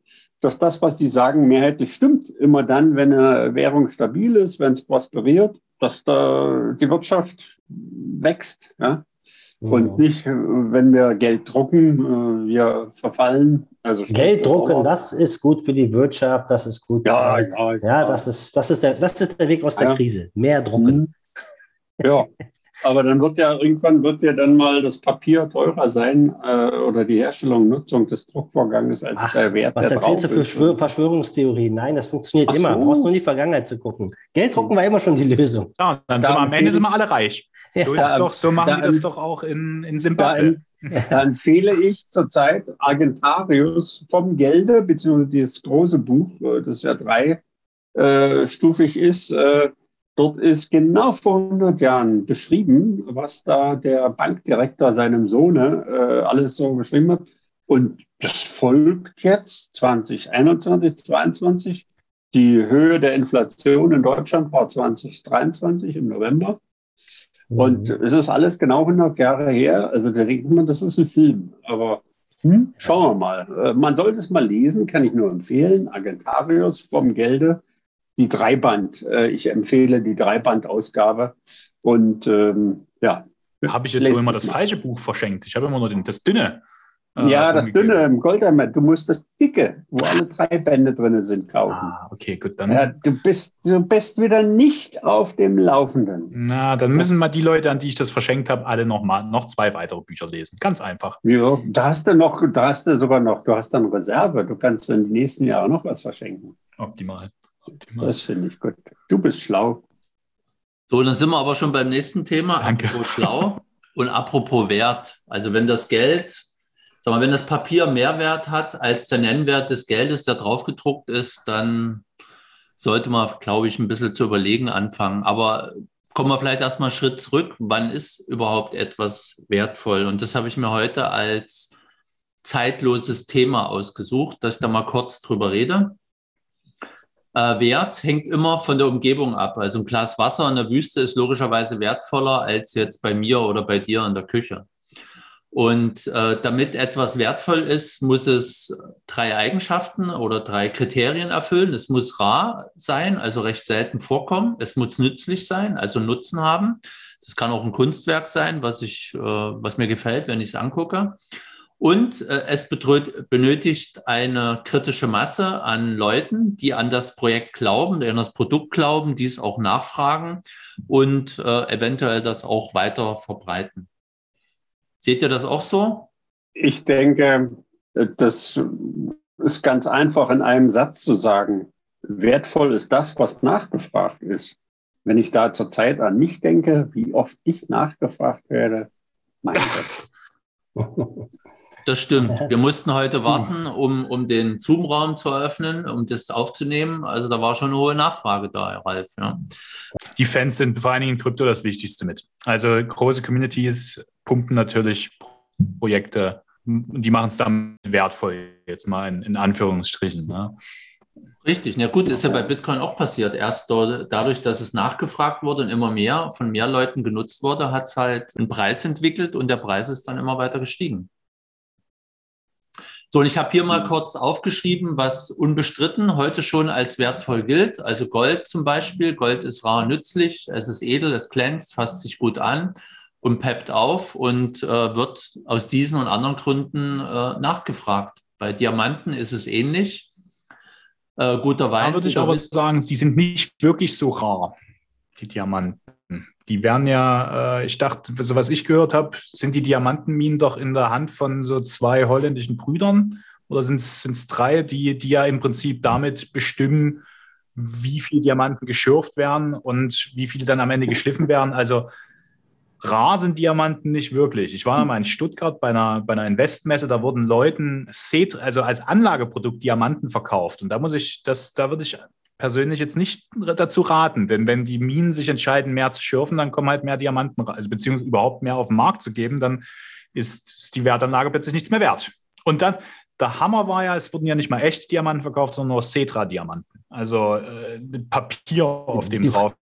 dass das, was sie sagen, mehrheitlich stimmt. Immer dann, wenn eine Währung stabil ist, wenn es prosperiert, dass da die Wirtschaft wächst. Ja? Und nicht, wenn wir Geld drucken, äh, wir verfallen. Also Geld drucken, das ist gut für die Wirtschaft, das ist gut. Ja, äh, ja, ja, das ist, das ist der, das ist der Weg aus der Ja. Krise. Mehr drucken. Mhm. Ja, (laughs) aber dann wird ja irgendwann wird ja dann mal das Papier teurer sein äh, oder die Herstellung und Nutzung des Druckvorganges als Ach, der Wert, Was der erzählst du für. Schwör Verschwörungstheorien? Nein, das funktioniert Ach immer. so. Du brauchst nur in die Vergangenheit zu gucken. Geld drucken war immer schon die Lösung. Ja, dann Da sind wir, am Ende sind wir alle reich. So ist Da- es doch, so machen da- die das doch auch in, in Da, Simbabwe. da empfehle ich zurzeit Argentarius vom Gelde, beziehungsweise das große Buch, äh, das ja dreistufig ist. Äh, Dort ist genau vor 100 Jahren beschrieben, was da der Bankdirektor seinem Sohne äh, alles so geschrieben hat. Und das folgt jetzt 2021, 2022. Die Höhe der Inflation in Deutschland war 2023 im November. Und es ist alles genau 100 Jahre her. Also da denkt man, das ist ein Film. Aber hm, schauen wir mal. Äh, Man sollte es mal lesen, kann ich nur empfehlen. Agentarius vom Gelde, die Dreiband. Äh, Ich empfehle die Dreibandausgabe. Und ähm, ja. Habe ich jetzt wohl immer das falsche Buch verschenkt. Ich habe immer nur den, das dünne. äh, Ja, das umgegeben. dünne im Goldamet. Du musst das dicke, wo alle drei Bände drin sind, kaufen. Ah, okay, gut. Dann, Ja, du bist, du bist wieder nicht auf dem Laufenden. na, dann müssen mal die Leute, an die ich das verschenkt habe, alle noch mal noch zwei weitere Bücher lesen. Ganz einfach. Ja, da hast du noch, da hast du sogar noch, du hast dann Reserve. Du kannst in den nächsten Jahren noch was verschenken. Optimal. Optimal. Das finde ich gut. Du bist schlau. So, dann sind wir aber schon beim nächsten Thema. Danke. Apropos schlau und apropos Wert. Also wenn das Geld, sag mal, wenn das Papier mehr Wert hat als der Nennwert des Geldes, der draufgedruckt ist, dann sollte man, glaube ich, ein bisschen zu überlegen anfangen. Aber kommen wir vielleicht erstmal einen Schritt zurück. Wann ist überhaupt etwas wertvoll? Und das habe ich mir heute als zeitloses Thema ausgesucht, dass ich da mal kurz drüber rede. Äh, Wert hängt immer von der Umgebung ab. Also ein Glas Wasser in der Wüste ist logischerweise wertvoller als jetzt bei mir oder bei dir in der Küche. Und äh, damit etwas wertvoll ist, muss es drei Eigenschaften oder drei Kriterien erfüllen. Es muss rar sein, also recht selten vorkommen. Es muss nützlich sein, also Nutzen haben. Das kann auch ein Kunstwerk sein, was, ich, äh, was mir gefällt, wenn ich es angucke. Und äh, es bedrückt, benötigt eine kritische Masse an Leuten, die an das Projekt glauben, die an das Produkt glauben, die es auch nachfragen und äh, eventuell das auch weiter verbreiten. Seht ihr das auch so? Ich denke, das ist ganz einfach in einem Satz zu sagen. Wertvoll ist das, was nachgefragt ist. Wenn ich da zur Zeit an mich denke, wie oft ich nachgefragt werde, mein (laughs) Gott. Das stimmt. (laughs) Wir mussten heute warten, um, um den Zoom-Raum zu eröffnen, um das aufzunehmen. Also da war schon eine hohe Nachfrage da, Ralf. Ja. Die Fans sind vor allen Dingen in Krypto das Wichtigste mit. Also große Communities pumpen natürlich Projekte und die machen es dann wertvoll, jetzt mal in, in Anführungsstrichen. Ne? Richtig, na gut, ist ja bei Bitcoin auch passiert. Erst dadurch, dass es nachgefragt wurde und immer mehr von mehr Leuten genutzt wurde, hat es halt einen Preis entwickelt und der Preis ist dann immer weiter gestiegen. So, und ich habe hier mal kurz aufgeschrieben, was unbestritten heute schon als wertvoll gilt. Also Gold zum Beispiel. Gold ist rar nützlich, es ist edel, es glänzt, fasst sich gut an und peppt auf und äh, wird aus diesen und anderen Gründen äh, nachgefragt. Bei Diamanten ist es ähnlich. Äh, guter Wein. Da würde ich aber sagen, sie sind nicht wirklich so rar, die Diamanten. Die werden ja, äh, ich dachte, so was ich gehört habe, sind die Diamantenminen doch in der Hand von so zwei holländischen Brüdern oder sind es drei, die, die ja im Prinzip damit bestimmen, wie viele Diamanten geschürft werden und wie viele dann am Ende geschliffen werden. Also rar sind Diamanten nicht wirklich. Ich war mal in Stuttgart bei einer, bei einer Investmesse, da wurden Leuten Set, also als Anlageprodukt Diamanten verkauft. Und da muss ich, das, da würde ich persönlich jetzt nicht dazu raten, denn wenn die Minen sich entscheiden, mehr zu schürfen, dann kommen halt mehr Diamanten, also beziehungsweise überhaupt mehr auf den Markt zu geben, dann ist die Wertanlage plötzlich nichts mehr wert. Und dann, der Hammer war ja, es wurden ja nicht mal echte Diamanten verkauft, sondern nur Cetra-Diamanten. Also äh, Papier auf dem drauf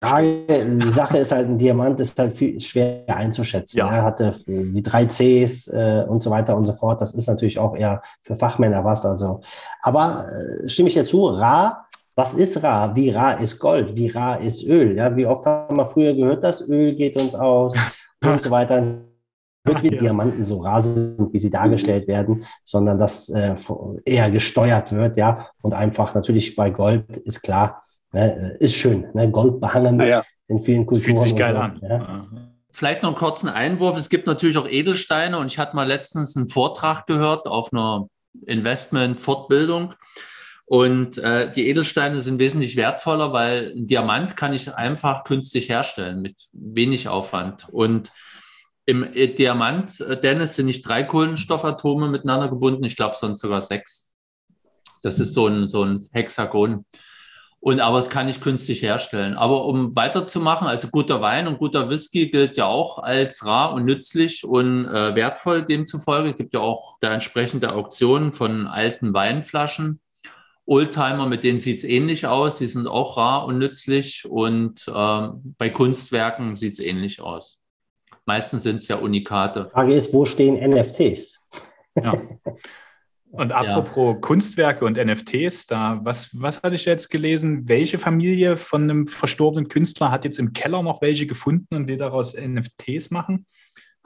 Frage, die Sache ist halt, ein Diamant ist halt viel schwer einzuschätzen. Ja. Er hatte die drei Cs äh, und so weiter und so fort. Das ist natürlich auch eher für Fachmänner was. Also, aber äh, stimme ich dir zu, rar, was ist rar? Wie rar ist Gold? Wie rar ist Öl? Ja, wie oft haben wir früher gehört, das Öl geht uns aus und so weiter. Wird wie ja. Diamanten so rar sind, wie sie dargestellt werden, sondern dass äh, eher gesteuert wird, ja. Und einfach natürlich bei Gold ist klar, Ne, ist schön, ne? Gold behangen ja. in vielen Kulturen. Das fühlt sich geil so, an. Ja. Vielleicht noch einen kurzen Einwurf. Es gibt natürlich auch Edelsteine und ich hatte mal letztens einen Vortrag gehört auf einer Investment-Fortbildung. Und äh, die Edelsteine sind wesentlich wertvoller, weil ein Diamant kann ich einfach künstlich herstellen mit wenig Aufwand. Und im äh, Diamant, äh, Dennis, sind nicht drei Kohlenstoffatome miteinander gebunden, ich glaube sonst sogar sechs. Das ist so ein, so ein Hexagon. Und aber es kann nicht künstlich herstellen. Aber um weiterzumachen, also guter Wein und guter Whisky gilt ja auch als rar und nützlich und äh, wertvoll demzufolge. Es gibt ja auch da entsprechende Auktionen von alten Weinflaschen. Oldtimer, mit denen sieht es ähnlich aus. Sie sind auch rar und nützlich. Und äh, bei Kunstwerken sieht es ähnlich aus. Meistens sind es ja Unikate. Frage ist, wo stehen NFTs? Ja. Und apropos ja. Kunstwerke und NFTs, da, was, was hatte ich jetzt gelesen? Welche Familie von einem verstorbenen Künstler hat jetzt im Keller noch welche gefunden und will daraus NFTs machen?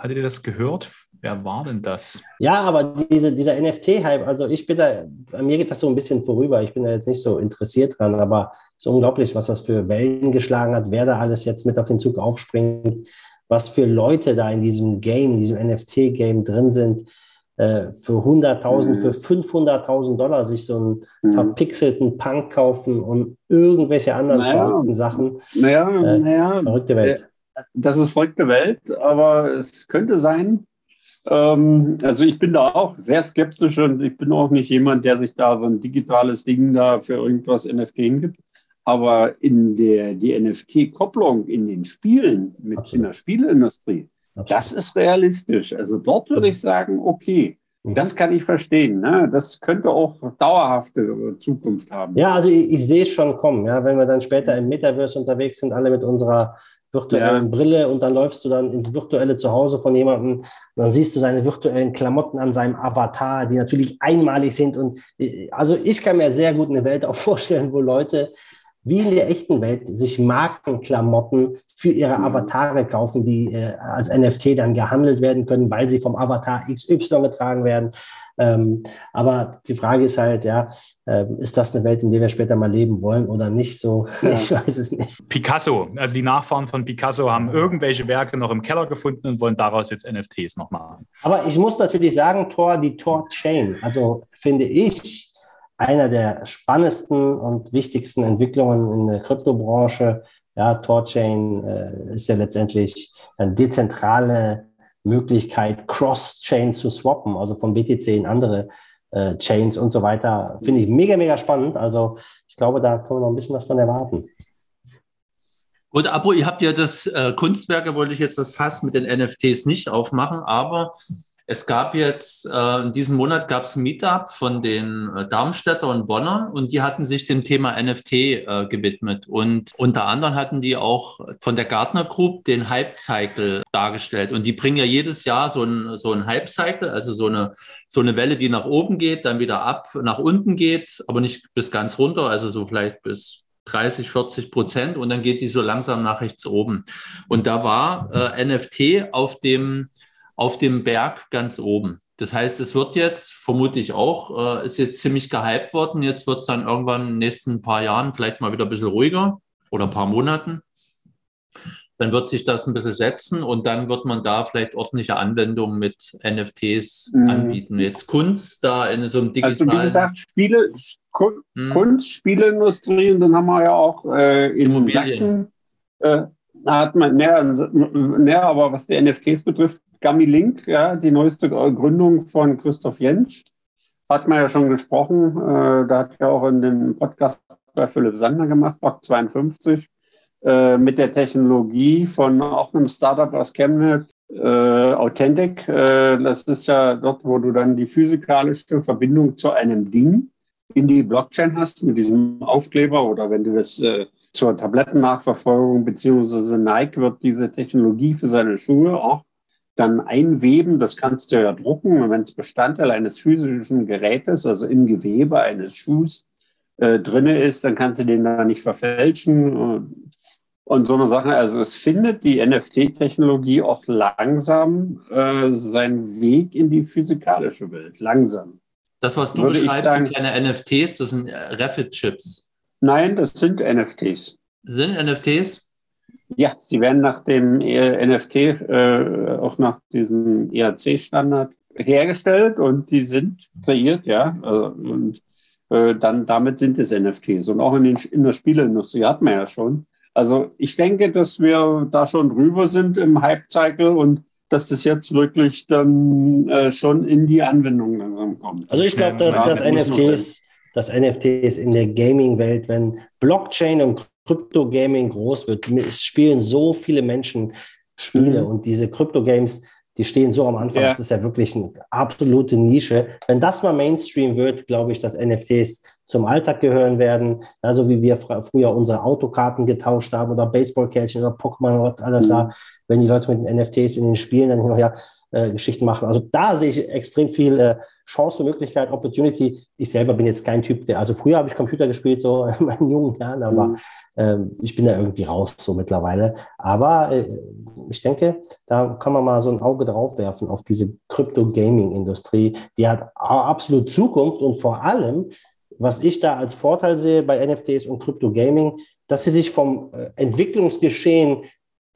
Hattet ihr das gehört? Wer war denn das? Ja, aber diese, dieser NFT-Hype, also ich bin da, bei mir geht das so ein bisschen vorüber. Ich bin da jetzt nicht so interessiert dran, aber es ist unglaublich, was das für Wellen geschlagen hat, wer da alles jetzt mit auf den Zug aufspringt, was für Leute da in diesem Game, in diesem NFT-Game drin sind äh, für 100.000, mhm. für 500.000 Dollar sich so einen mhm. verpixelten Punk kaufen und irgendwelche anderen naja, verrückten Sachen. Naja, äh, naja, verrückte Welt. Das ist verrückte Welt, aber es könnte sein, ähm, also ich bin da auch sehr skeptisch und ich bin auch nicht jemand, der sich da so ein digitales Ding da für irgendwas NFT hingibt. Aber in der die NFT-Kopplung in den Spielen mit Absolut. in der Spielindustrie, Absolut. Das ist realistisch. Also dort würde ich sagen, okay, mhm. das kann ich verstehen. Ne? Das könnte auch dauerhafte Zukunft haben. Ja, also ich, ich sehe es schon kommen. Ja? Wenn wir dann später im Metaverse unterwegs sind, alle mit unserer virtuellen ja. Brille und dann läufst du dann ins virtuelle Zuhause von jemandem und dann siehst du seine virtuellen Klamotten an seinem Avatar, die natürlich einmalig sind. Und also ich kann mir sehr gut eine Welt auch (laughs) vorstellen, wo Leute wie in der echten Welt sich Markenklamotten für ihre mhm. Avatare kaufen, die äh, als NFT dann gehandelt werden können, weil sie vom Avatar XY getragen werden. Ähm, aber die Frage ist halt, ja, äh, ist das eine Welt, in der wir später mal leben wollen oder nicht so? (laughs) Ja. Ich weiß es nicht. Picasso, also die Nachfahren von Picasso haben irgendwelche Werke noch im Keller gefunden und wollen daraus jetzt NFTs noch machen. Aber ich muss natürlich sagen, Tor, die Tor-Chain, also finde ich, einer der spannendsten und wichtigsten Entwicklungen in der Kryptobranche. Ja, Torchain äh, ist ja letztendlich eine dezentrale Möglichkeit, Cross-Chain zu swappen, also von BTC in andere äh, Chains und so weiter. Finde ich mega, mega spannend. Also ich glaube, da können wir noch ein bisschen was von erwarten. Gut, Abo, ihr habt ja das äh, Kunstwerke, wollte ich jetzt das Fass mit den NFTs nicht aufmachen, aber es gab jetzt, äh, in diesem Monat gab es ein Meetup von den äh, Darmstädter und Bonnern und die hatten sich dem Thema NFT äh, gewidmet. Und unter anderem hatten die auch von der Gartner Group den Hype Cycle dargestellt. Und die bringen ja jedes Jahr so ein, so ein Hype Cycle, also so eine, so eine Welle, die nach oben geht, dann wieder ab, nach unten geht, aber nicht bis ganz runter, also so vielleicht bis 30, 40 Prozent und dann geht die so langsam nach rechts oben. Und da war äh, NFT auf dem auf dem Berg ganz oben. Das heißt, es wird jetzt vermutlich auch, äh, ist jetzt ziemlich gehypt worden. Jetzt wird es dann irgendwann in den nächsten paar Jahren vielleicht mal wieder ein bisschen ruhiger oder ein paar Monaten. Dann wird sich das ein bisschen setzen und dann wird man da vielleicht ordentliche Anwendungen mit NFTs mhm. anbieten. Jetzt Kunst da in so einem digitalen... Also wie gesagt, Spiele, Kun mhm. Kunst, Spieleindustrie und dann haben wir ja auch äh, in Immobilien. Sachsen, äh, hat man, näher, näher, aber was die NFTs betrifft, Gummy Link, ja, die neueste Gründung von Christoph Jentsch, hat man ja schon gesprochen. Äh, da hat ja auch in dem Podcast bei Philipp Sander gemacht, Block 52, äh, mit der Technologie von auch einem Startup aus Chemnitz, äh, Authentic. Äh, das ist ja dort, wo du dann die physikalische Verbindung zu einem Ding in die Blockchain hast, mit diesem Aufkleber oder wenn du das äh, zur Tablettennachverfolgung beziehungsweise Nike wird diese Technologie für seine Schuhe auch dann einweben. Das kannst du ja drucken. Und wenn es Bestandteil eines physischen Gerätes, also im Gewebe eines Schuhs, äh, drinne ist, dann kannst du den da nicht verfälschen. Und, und so eine Sache. Also es findet die NFT-Technologie auch langsam äh, seinen Weg in die physikalische Welt. Langsam. Das, was du Würde beschreibst, sagen, sind keine NFTs, das sind Refit-Chips. Nein, das sind NFTs. Sind NFTs? Ja, sie werden nach dem äh, NFT, äh, auch nach diesem ERC-Standard hergestellt und die sind kreiert, ja. Also, und äh, dann damit sind es NFTs. Und auch in, den, in der Spieleindustrie hat man ja schon. Also ich denke, dass wir da schon drüber sind im Hype-Cycle und dass es jetzt wirklich dann äh, schon in die Anwendung langsam kommt. Also ich glaube, dass, ja, dass NFTs, dass NFTs in der Gaming-Welt, wenn Blockchain und Krypto-Gaming groß wird. Es spielen so viele Menschen Spiele mhm. und diese Krypto-Games, die stehen so am Anfang. Ja. Das ist ja wirklich eine absolute Nische. Wenn das mal Mainstream wird, glaube ich, dass NFTs zum Alltag gehören werden. Also wie wir früher unsere Autokarten getauscht haben oder Baseballkärtchen oder Pokémon oder alles mhm. da. Wenn die Leute mit NFTs in den Spielen dann noch ja äh, Geschichten machen. Also da sehe ich extrem viel äh, Chance, Möglichkeit, Opportunity. Ich selber bin jetzt kein Typ, der, also früher habe ich Computer gespielt, so (laughs) in meinen jungen Jahren, aber mhm. ähm, ich bin da irgendwie raus so mittlerweile. Aber äh, ich denke, da kann man mal so ein Auge drauf werfen auf diese Crypto-Gaming-Industrie. Die hat absolut Zukunft und vor allem, was ich da als Vorteil sehe bei NFTs und Crypto-Gaming, dass sie sich vom äh, Entwicklungsgeschehen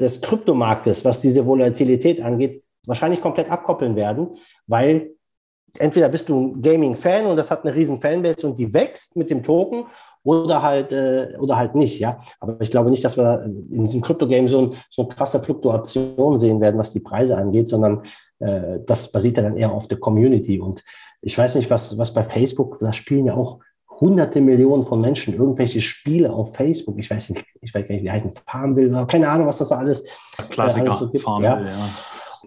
des Kryptomarktes, was diese Volatilität angeht, wahrscheinlich komplett abkoppeln werden, weil entweder bist du ein Gaming-Fan und das hat eine riesen Fanbase und die wächst mit dem Token oder halt äh, oder halt nicht, ja. Aber ich glaube nicht, dass wir in diesem Krypto-Game so, ein, so eine krasse Fluktuation sehen werden, was die Preise angeht, sondern äh, das basiert dann eher auf der Community. Und ich weiß nicht, was, was bei Facebook, da spielen ja auch hunderte Millionen von Menschen irgendwelche Spiele auf Facebook. Ich weiß nicht, ich weiß gar nicht, wie die heißen, Farmville, keine Ahnung, was das da alles, Klassiker, äh, alles so gibt. Farmville, ja. ja.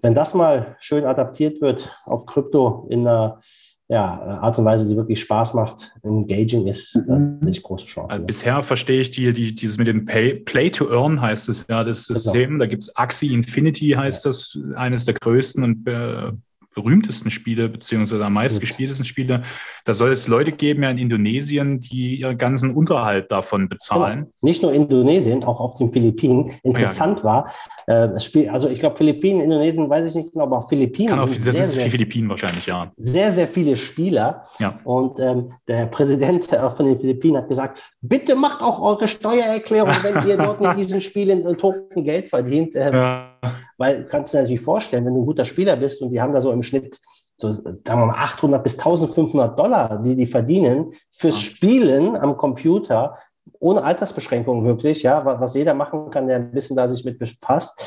Wenn das mal schön adaptiert wird auf Krypto in einer ja, Art und Weise, die wirklich Spaß macht, engaging ist, mhm. dann sehe ich große Chancen. Also bisher verstehe ich die, die, dieses mit dem Pay, Play to Earn heißt es ja, das genau. System. Genau. Da gibt es Axie Infinity, heißt ja. das, eines der größten und äh, berühmtesten Spiele, beziehungsweise am meistgespieltesten Spiele. Da soll es Leute geben ja in Indonesien, die ihren ganzen Unterhalt davon bezahlen. Genau. Nicht nur Indonesien, auch auf den Philippinen. Interessant ja, war, äh, das Spiel, also ich glaube Philippinen, Indonesien, weiß ich nicht genau, aber auch Philippinen. Kann auch, das sehr, ist sehr, Philippinen wahrscheinlich, ja. Sehr, sehr viele Spieler. Ja. Und ähm, der Präsident von den Philippinen hat gesagt, bitte macht auch eure Steuererklärung, wenn ihr dort mit diesen Spielen Token Geld verdient. Äh, ja. Weil kannst du dir natürlich vorstellen, wenn du ein guter Spieler bist und die haben da so im Schnitt so, sagen wir mal 800 bis 1500 Dollar, die die verdienen fürs. Spielen am Computer, ohne Altersbeschränkungen wirklich, ja, was, was, jeder machen kann, der ein bisschen da sich mit befasst.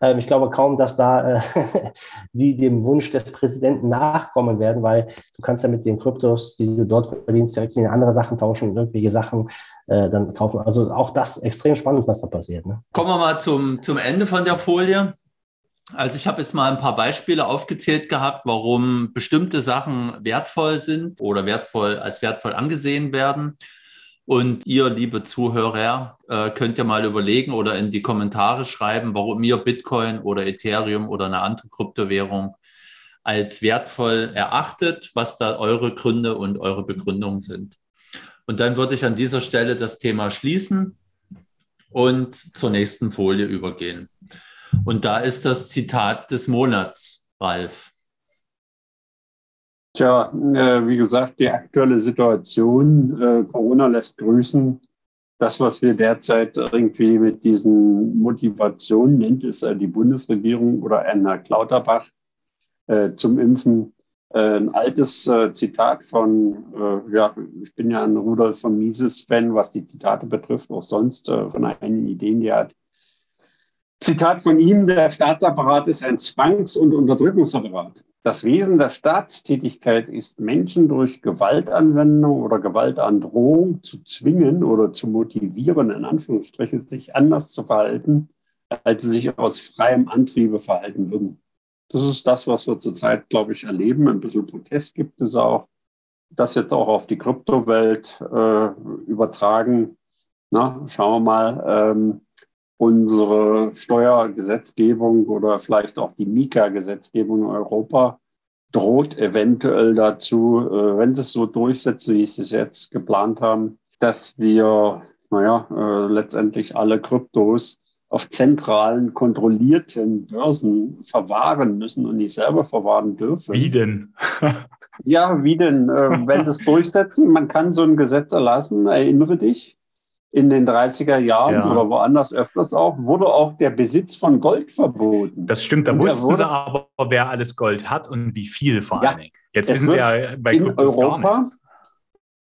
Ähm, ich glaube kaum, dass da äh, (laughs) die dem Wunsch des Präsidenten nachkommen werden, weil du kannst ja mit den Kryptos, die du dort verdienst, direkt in andere Sachen tauschen und irgendwelche Sachen äh, dann kaufen. Also auch das extrem spannend, was da passiert. Ne? Kommen wir mal zum, zum Ende von der Folie. Also ich habe jetzt mal ein paar Beispiele aufgezählt gehabt, warum bestimmte Sachen wertvoll sind oder wertvoll als wertvoll angesehen werden. Und ihr, liebe Zuhörer, äh, könnt ihr mal überlegen oder in die Kommentare schreiben, warum ihr Bitcoin oder Ethereum oder eine andere Kryptowährung als wertvoll erachtet, was da eure Gründe und eure Begründungen sind. Und dann würde ich an dieser Stelle das Thema schließen und zur nächsten Folie übergehen. Und da ist das Zitat des Monats, Ralf. Tja, äh, wie gesagt, die aktuelle Situation, äh, Corona lässt grüßen. Das, was wir derzeit irgendwie mit diesen Motivationen nennt, ist äh, die Bundesregierung oder Anna Klauterbach äh, zum Impfen. Äh, ein altes äh, Zitat von, ja, ich bin ja ein Rudolf von Mises-Fan, was die Zitate betrifft, auch sonst von einigen Ideen, die er hat. Zitat von ihm, der Staatsapparat ist ein Zwangs- und Unterdrückungsapparat. Das Wesen der Staatstätigkeit ist, Menschen durch Gewaltanwendung oder Gewaltandrohung zu zwingen oder zu motivieren, in Anführungsstrichen, sich anders zu verhalten, als sie sich aus freiem Antriebe verhalten würden. Das ist das, was wir zurzeit, glaube ich, erleben. Ein bisschen Protest gibt es auch. Das jetzt auch auf die Kryptowelt äh, übertragen. Na, schauen wir mal. Ähm, unsere Steuergesetzgebung oder vielleicht auch die Mika-Gesetzgebung in Europa droht eventuell dazu, äh, wenn sie es so durchsetzen, wie sie es jetzt geplant haben, dass wir, naja, äh, letztendlich alle Kryptos auf zentralen, kontrollierten Börsen verwahren müssen und nicht selber verwahren dürfen. Wie denn? ja, wie denn? Äh, wenn sie es (laughs) durchsetzen, man kann so ein Gesetz erlassen, erinnere dich, in den 30er Jahren ja. oder woanders öfters auch, wurde auch der Besitz von Gold verboten. Das stimmt, da wussten sie aber, wer alles Gold hat und wie viel vor ja, allen Dingen. Jetzt wissen sie ja bei in Europa,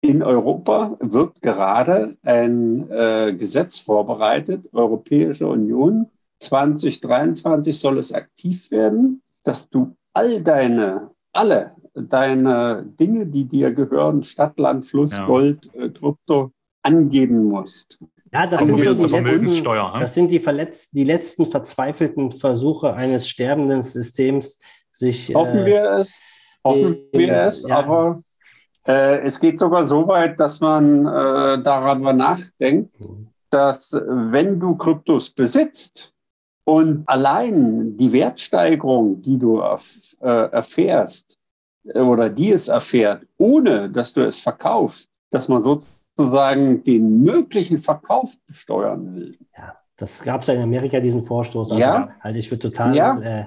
In Europa wird gerade ein äh, Gesetz vorbereitet, Europäische Union. 2023 soll es aktiv werden, dass du all deine, alle deine Dinge, die dir gehören, Stadt, Land, Fluss, ja. Gold, äh, Krypto, angeben musst. Ja, das sind, so die letzten, das sind die, die letzten verzweifelten Versuche eines sterbenden Systems, sich. Hoffen äh, wir es, hoffen die, wir es, ja. aber äh, es geht sogar so weit, dass man äh, darüber nachdenkt, dass wenn du Kryptos besitzt und allein die Wertsteigerung, die du erf äh, erfährst äh, oder die es erfährt, ohne dass du es verkaufst, dass man sozusagen sozusagen den möglichen Verkauf besteuern will. Ja, das gab es ja in Amerika, diesen Vorstoß. Also ja. halte ich für total. Ja. Äh,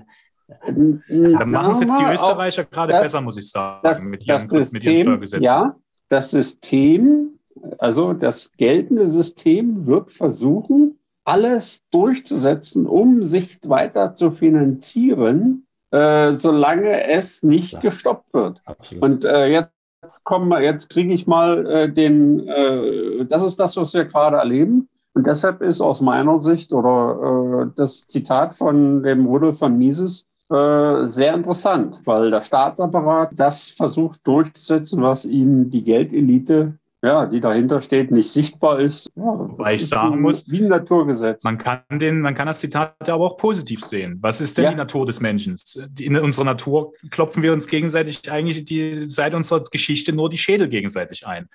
da machen es jetzt die Österreicher gerade das, besser, muss ich sagen, das, mit, ihren, System, mit ihren Steuergesetzen. Ja, das System, also das geltende System wird versuchen, alles durchzusetzen, um sich weiter zu finanzieren, äh, solange es nicht ja. gestoppt wird. Absolut. Und äh, jetzt jetzt kommen wir, jetzt kriege ich mal äh, den, äh, das ist das, was wir gerade erleben. Und deshalb ist aus meiner Sicht oder äh, das Zitat von dem Rudolf von Mises äh, sehr interessant, weil der Staatsapparat das versucht durchzusetzen, was ihm die Geldelite ja, die dahinter steht, nicht sichtbar ist. Ja, Wobei ich sagen muss, wie ein Naturgesetz. Man kann, den, man kann das Zitat aber auch positiv sehen. Was ist denn ja. die Natur des Menschen? In unserer Natur klopfen wir uns gegenseitig eigentlich die, seit unserer Geschichte nur die Schädel gegenseitig ein.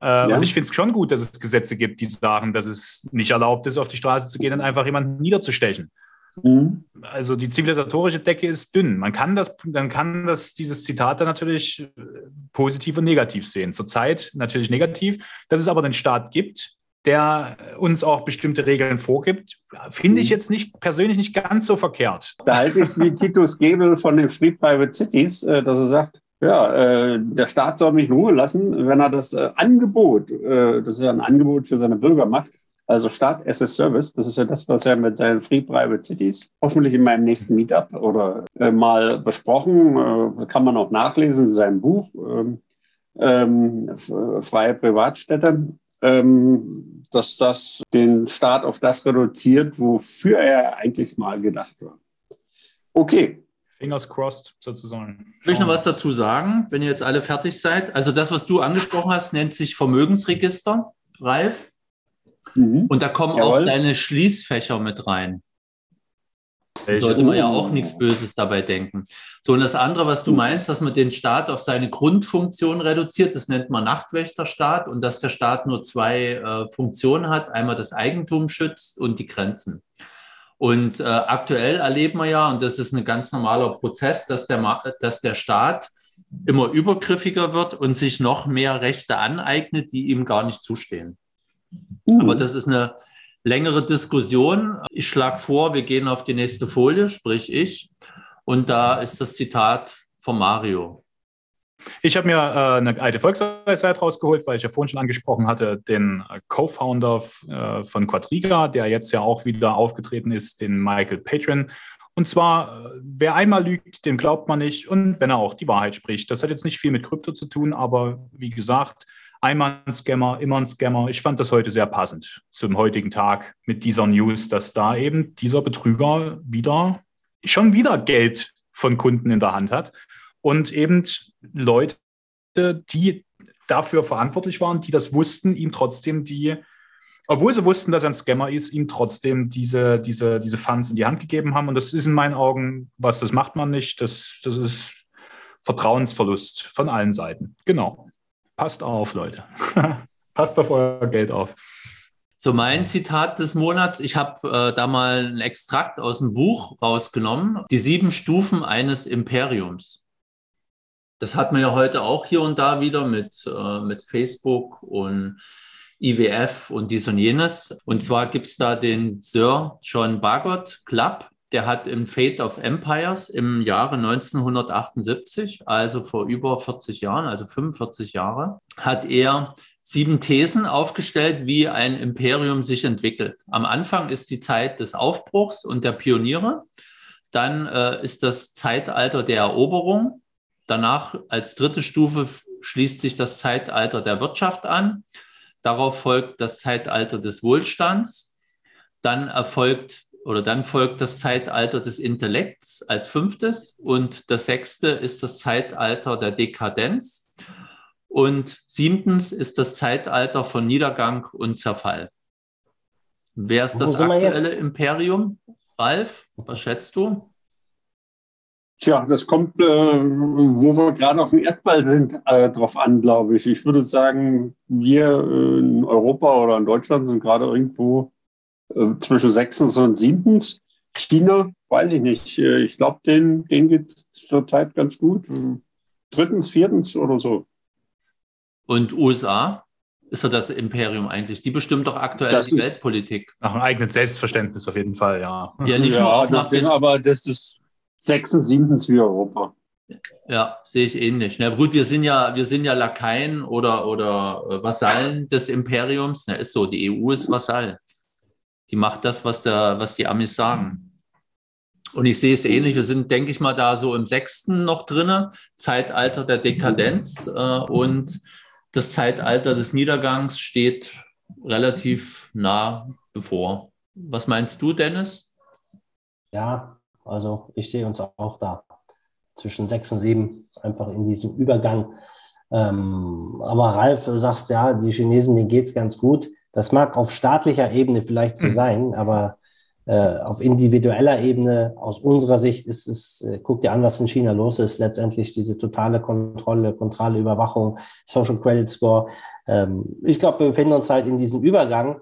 Äh, ja. Und ich finde es schon gut, dass es Gesetze gibt, die sagen, dass es nicht erlaubt ist, auf die Straße zu gehen und einfach jemanden niederzustechen. Mhm. Also die zivilisatorische Decke ist dünn. Man kann das, dann kann das, dieses Zitat dann natürlich äh, positiv und negativ sehen. Zurzeit natürlich negativ. Dass es aber einen Staat gibt, der uns auch bestimmte Regeln vorgibt, finde ich mhm. jetzt nicht persönlich nicht ganz so verkehrt. Da halt ist wie Titus Gebel von den Free Private Cities, äh, dass er sagt, ja, äh, der Staat soll mich in Ruhe lassen, wenn er das Angebot, das ist ja ein Angebot für seine Bürger macht, also Staat as a Service, das ist ja das, was er mit seinen Free Private Cities hoffentlich in meinem nächsten Meetup oder äh, mal besprochen, äh, kann man auch nachlesen in seinem Buch, ähm, ähm, Freie Privatstädte, ähm, dass das den Staat auf das reduziert, wofür er eigentlich mal gedacht war. Okay, Fingers crossed sozusagen. Will ich noch was dazu sagen, wenn ihr jetzt alle fertig seid? Also das, was du angesprochen hast, nennt sich Vermögensregister, Ralf. Mhm. Und da kommen Jawohl. auch deine Schließfächer mit rein. sollte man ja auch nichts Böses dabei denken. So, und das andere, was du meinst, dass man den Staat auf seine Grundfunktion reduziert, das nennt man Nachtwächterstaat und dass der Staat nur zwei äh, Funktionen hat, einmal das Eigentum schützt und die Grenzen. Und äh, aktuell erleben wir ja, und das ist ein ganz normaler Prozess, dass der, dass der Staat immer übergriffiger wird und sich noch mehr Rechte aneignet, die ihm gar nicht zustehen. Uh. Aber das ist eine längere Diskussion. Ich schlage vor, wir gehen auf die nächste Folie, sprich ich. Und da ist das Zitat von Mario. Ich habe mir äh, eine alte Volksweisheit rausgeholt, weil ich ja vorhin schon angesprochen hatte, den Co-Founder äh, von Quadriga, der jetzt ja auch wieder aufgetreten ist, den Michael Patron. Und zwar, äh, wer einmal lügt, dem glaubt man nicht und wenn er auch die Wahrheit spricht. Das hat jetzt nicht viel mit Krypto zu tun, aber wie gesagt, einmal ein Scammer, immer ein Scammer. Ich fand das heute sehr passend zum heutigen Tag mit dieser News, dass da eben dieser Betrüger wieder, schon wieder Geld von Kunden in der Hand hat und eben Leute, die dafür verantwortlich waren, die das wussten, ihm trotzdem die obwohl sie wussten, dass er ein Scammer ist, ihm trotzdem diese, diese, diese Funds in die Hand gegeben haben. Und das ist in meinen Augen, was das macht man nicht. Das, das ist Vertrauensverlust von allen Seiten. Genau. Passt auf, Leute. (laughs) Passt auf euer Geld auf. So, mein Zitat des Monats, ich habe äh, da mal einen Extrakt aus dem Buch rausgenommen, die sieben Stufen eines Imperiums. Das hat man ja heute auch hier und da wieder mit, äh, mit Facebook und IWF und dies und jenes. Und zwar gibt es da den Sir John Bagot Club. Der hat im Fate of Empires im Jahre 1978, also vor über 40 Jahren, also 45 Jahre, hat er sieben Thesen aufgestellt, wie ein Imperium sich entwickelt. Am Anfang ist die Zeit des Aufbruchs und der Pioniere. Dann äh, ist das Zeitalter der Eroberung. Danach als dritte Stufe schließt sich das Zeitalter der Wirtschaft an. Darauf folgt das Zeitalter des Wohlstands. Dann erfolgt oder dann folgt das Zeitalter des Intellekts als fünftes. Und das sechste ist das Zeitalter der Dekadenz. Und siebtens ist das Zeitalter von Niedergang und Zerfall. Wer ist das aktuelle Imperium? Ralf, was schätzt du? Tja, das kommt, äh, wo wir gerade auf dem Erdball sind, äh, drauf an, glaube ich. Ich würde sagen, wir äh, in Europa oder in Deutschland sind gerade irgendwo äh, zwischen sechstens und siebtens. China, weiß ich nicht. Äh, ich glaube, denen, denen geht es zurzeit ganz gut. Drittens, viertens oder so. Und USA? Ist ja das Imperium eigentlich? Die bestimmt doch aktuell das die Weltpolitik. Nach einem eigenen Selbstverständnis auf jeden Fall, ja. Ja, nicht (laughs) ja, nur auch nach den, aber das ist sechstens, siebtens wie Europa. Ja, sehe ich ähnlich. Na gut, wir sind ja, wir sind ja Lakaien oder, oder äh, Vasallen des Imperiums. Na, ist so, die EU ist Vasall. Die macht das, was, der, was die Amis sagen. Und ich sehe es ähnlich. Wir sind, denke ich mal, da so im sechsten noch drinne, Zeitalter der Dekadenz. Äh, und das Zeitalter des Niedergangs steht relativ nah bevor. Was meinst du, Dennis? Ja, also ich sehe uns auch da zwischen sechs und sieben einfach in diesem Übergang. Ähm, aber Ralf, du sagst ja, die Chinesen, denen geht es ganz gut. Das mag auf staatlicher Ebene vielleicht so mhm. sein, aber äh, auf individueller Ebene, aus unserer Sicht, ist es, äh, guck dir an, was in China los ist, letztendlich diese totale Kontrolle, kontrolle Überwachung, Social Credit Score. Ähm, ich glaube, wir befinden uns halt in diesem Übergang.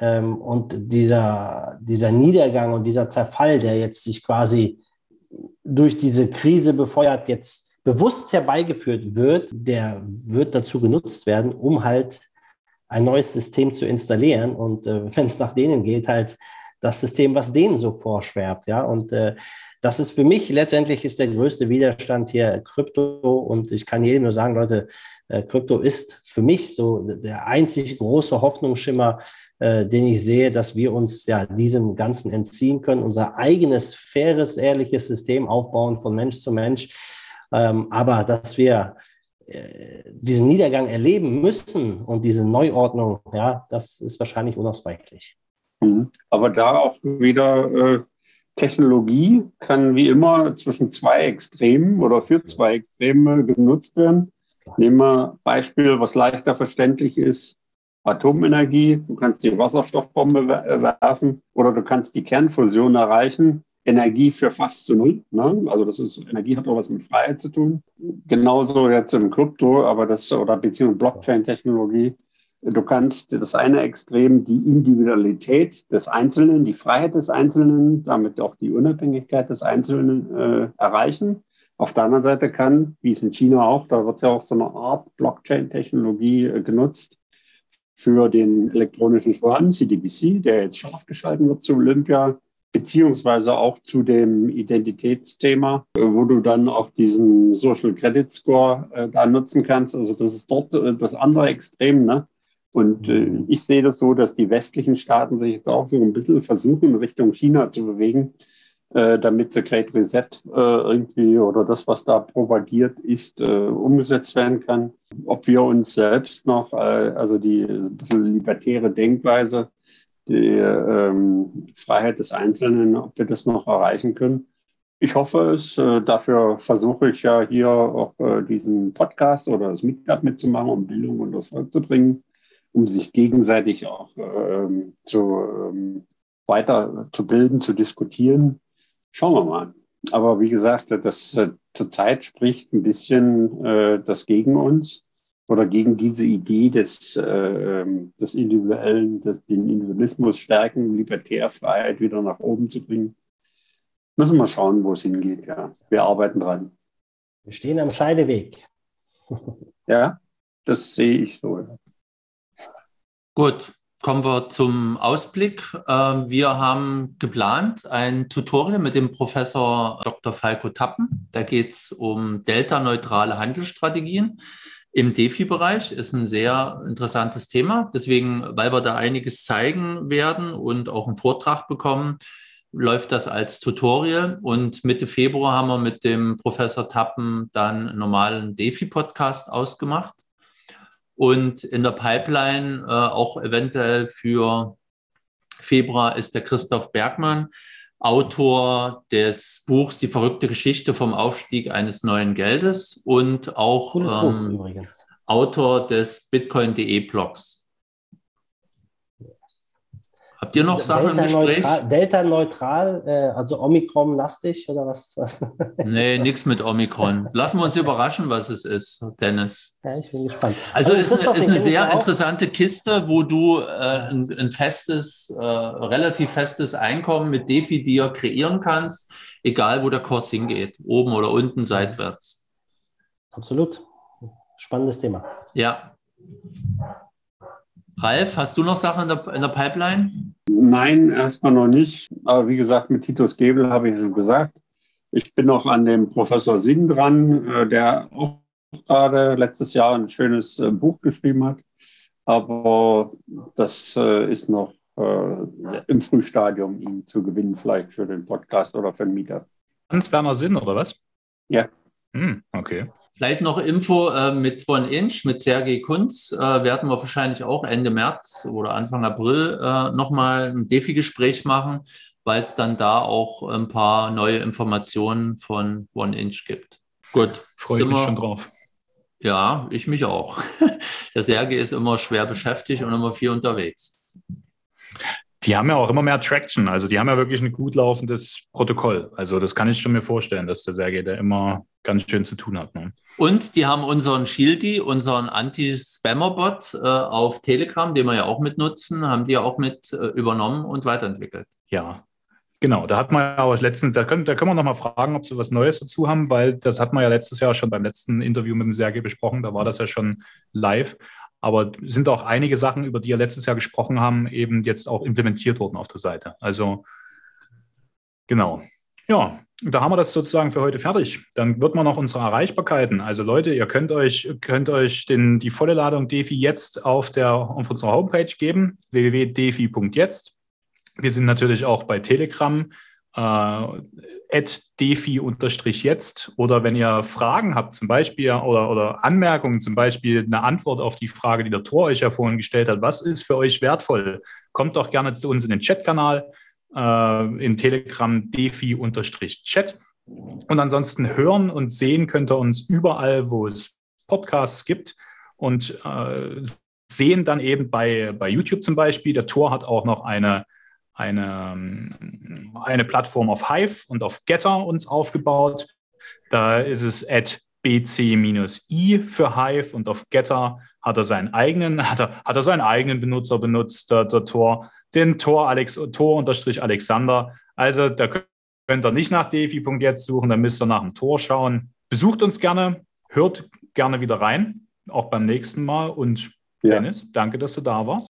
Ähm, und dieser, dieser Niedergang und dieser Zerfall, der jetzt sich quasi durch diese Krise befeuert, jetzt bewusst herbeigeführt wird, der wird dazu genutzt werden, um halt ein neues System zu installieren. Und äh, wenn es nach denen geht, halt das System, was denen so vorschwärbt. Ja, und äh, das ist für mich letztendlich ist der größte Widerstand hier Krypto. Und ich kann jedem nur sagen, Leute, äh, Krypto ist für mich so der einzig große Hoffnungsschimmer, äh, den ich sehe, dass wir uns ja diesem Ganzen entziehen können, unser eigenes, faires, ehrliches System aufbauen von Mensch zu Mensch. Ähm, aber dass wir diesen Niedergang erleben müssen und diese Neuordnung, ja, das ist wahrscheinlich unausweichlich. Mhm. Aber da auch wieder äh, Technologie kann wie immer zwischen zwei Extremen oder für zwei Extreme genutzt werden. Nehmen wir Beispiel, was leichter verständlich ist, Atomenergie. Du kannst die Wasserstoffbombe werfen oder du kannst die Kernfusion erreichen, Energie für fast zu null. Ne? Also das ist, Energie hat auch was mit Freiheit zu tun. Genauso jetzt im Krypto, aber das, oder beziehungsweise Blockchain-Technologie. Du kannst das eine Extrem, die Individualität des Einzelnen, die Freiheit des Einzelnen, damit auch die Unabhängigkeit des Einzelnen äh, erreichen. Auf der anderen Seite kann, wie es in China auch, da wird ja auch so eine Art Blockchain-Technologie äh, genutzt für den elektronischen Schwan, CDBC, der jetzt scharf geschalten wird zu Olympia, beziehungsweise auch zu dem Identitätsthema, äh, wo du dann auch diesen Social Credit Score äh, da nutzen kannst. Also das ist dort äh, das andere Extrem. Ne? Und äh, ich sehe das so, dass die westlichen Staaten sich jetzt auch so ein bisschen versuchen, Richtung China zu bewegen äh, damit The Great Reset irgendwie oder das, was da propagiert ist, umgesetzt werden kann. Ob wir uns selbst noch, also die libertäre Denkweise, die ähm, Freiheit des Einzelnen, ob wir das noch erreichen können. Ich hoffe es. Äh, dafür versuche ich ja hier auch äh, diesen Podcast oder das Meetup mitzumachen, um Bildung und das Volk zu bringen, um sich gegenseitig auch ähm, zu, ähm, weiter zu bilden, zu diskutieren Schauen wir mal. Aber wie gesagt, das äh, zurzeit spricht ein bisschen äh, das gegen uns oder gegen diese Idee des, äh, ähm, des Individuellen, des, den Individualismus stärken, Libertärfreiheit wieder nach oben zu bringen. Müssen wir schauen, wo es hingeht. Ja, wir arbeiten dran. Wir stehen am Scheideweg. (laughs) ja, das sehe ich so. Gut, kommen wir zum Ausblick. Ähm, wir haben geplant ein Tutorial mit dem Professor Dr. Falco Tappen. Da geht es um delta-neutrale Handelsstrategien im DeFi-Bereich. Ist ein sehr interessantes Thema. Deswegen, weil wir da einiges zeigen werden und auch einen Vortrag bekommen, läuft das als Tutorial. Und Mitte Februar haben wir mit dem Professor Tappen dann einen normalen DeFi-Podcast ausgemacht und in der Pipeline äh, auch eventuell für Februar ist der Christoph Bergmann, Autor des Buchs Die verrückte Geschichte vom Aufstieg eines neuen Geldes und auch ähm, Autor des Bitcoin.de Blogs. Habt ihr noch Sachen Delta im Gespräch? Neutral, Delta neutral, äh, also Omikron-lastig oder was? (laughs) nee, nichts mit Omikron. Lassen wir uns überraschen, was es ist, Dennis. Ja, ich bin gespannt. Also, also ist, ist eine sehr interessante Kiste, wo du äh, ein, ein, festes, äh, relativ festes Einkommen mit DeFi dir kreieren kannst, egal wo der Kurs hingeht, oben oder unten, seitwärts. Absolut. Spannendes Thema. Ja. Ralf, hast du noch Sachen in der, in der Pipeline? Nein, erstmal noch nicht. Aber wie gesagt, mit Titus Gebel habe ich schon gesagt. Ich bin noch an dem Professor Singh dran, äh, der auch gerade letztes Jahr ein schönes äh, Buch geschrieben hat. Aber das äh, ist noch im Frühstadium, ihn zu gewinnen, vielleicht für den Podcast oder für den Mieter. Hans-Werner Sinn, oder was? Ja. Hm, okay. Vielleicht noch Info äh, mit One Inch, mit Sergei Kunz. Äh, werden wir wahrscheinlich auch Ende März oder Anfang April äh, nochmal ein Defi-Gespräch machen, weil es dann da auch ein paar neue Informationen von One Inch gibt. Gut. Freue ich mich schon drauf. Ja, ich mich auch. (laughs) Der Sergei ist immer schwer beschäftigt und immer viel unterwegs. Die haben ja auch immer mehr Traction. Also die haben ja wirklich ein gut laufendes Protokoll. Also das kann ich schon mir vorstellen, dass der Sergei da immer ganz schön zu tun hat. Ne? Und die haben unseren Shieldy, unseren Anti-Spammer-Bot äh, auf Telegram, den wir ja auch mitnutzen, haben die ja auch mit äh, übernommen und weiterentwickelt. Ja, Genau, da hat man ja auch letztens, da können, da können wir noch mal fragen, ob sie was Neues dazu haben, weil das hat man ja letztes Jahr schon beim letzten Interview mit dem Sergei besprochen, da war das ja schon live. Aber sind auch einige Sachen, über die wir letztes Jahr gesprochen haben, eben jetzt auch implementiert worden auf der Seite. Also genau. Ja, da haben wir das sozusagen für heute fertig. Dann wird man noch unsere Erreichbarkeiten. Also Leute, ihr könnt euch, könnt euch den, die volle Ladung DeFi jetzt auf, der, auf unserer Homepage geben, www.defi.jetzt. Wir sind natürlich auch bei Telegram, äh, defi-jetzt oder wenn ihr Fragen habt zum Beispiel oder, oder Anmerkungen, zum Beispiel eine Antwort auf die Frage, die der Tor euch ja vorhin gestellt hat, was ist für euch wertvoll, kommt doch gerne zu uns in den Chatkanal äh, in Telegram defi-chat. Und ansonsten hören und sehen könnt ihr uns überall, wo es Podcasts gibt und äh, sehen dann eben bei, bei YouTube zum Beispiel. Der Tor hat auch noch eine, eine, eine Plattform auf Hive und auf Getter uns aufgebaut. Da ist es at bc-i für Hive und auf Getter hat er seinen eigenen, (laughs) hat er, hat er seinen eigenen Benutzer benutzt, der, der Tor, den Tor, Alex, Tor Alexander. Also da könnt ihr nicht nach defi.jetzt suchen, da müsst ihr nach dem Tor schauen. Besucht uns gerne, hört gerne wieder rein, auch beim nächsten Mal. Und ja. Dennis, danke, dass du da warst.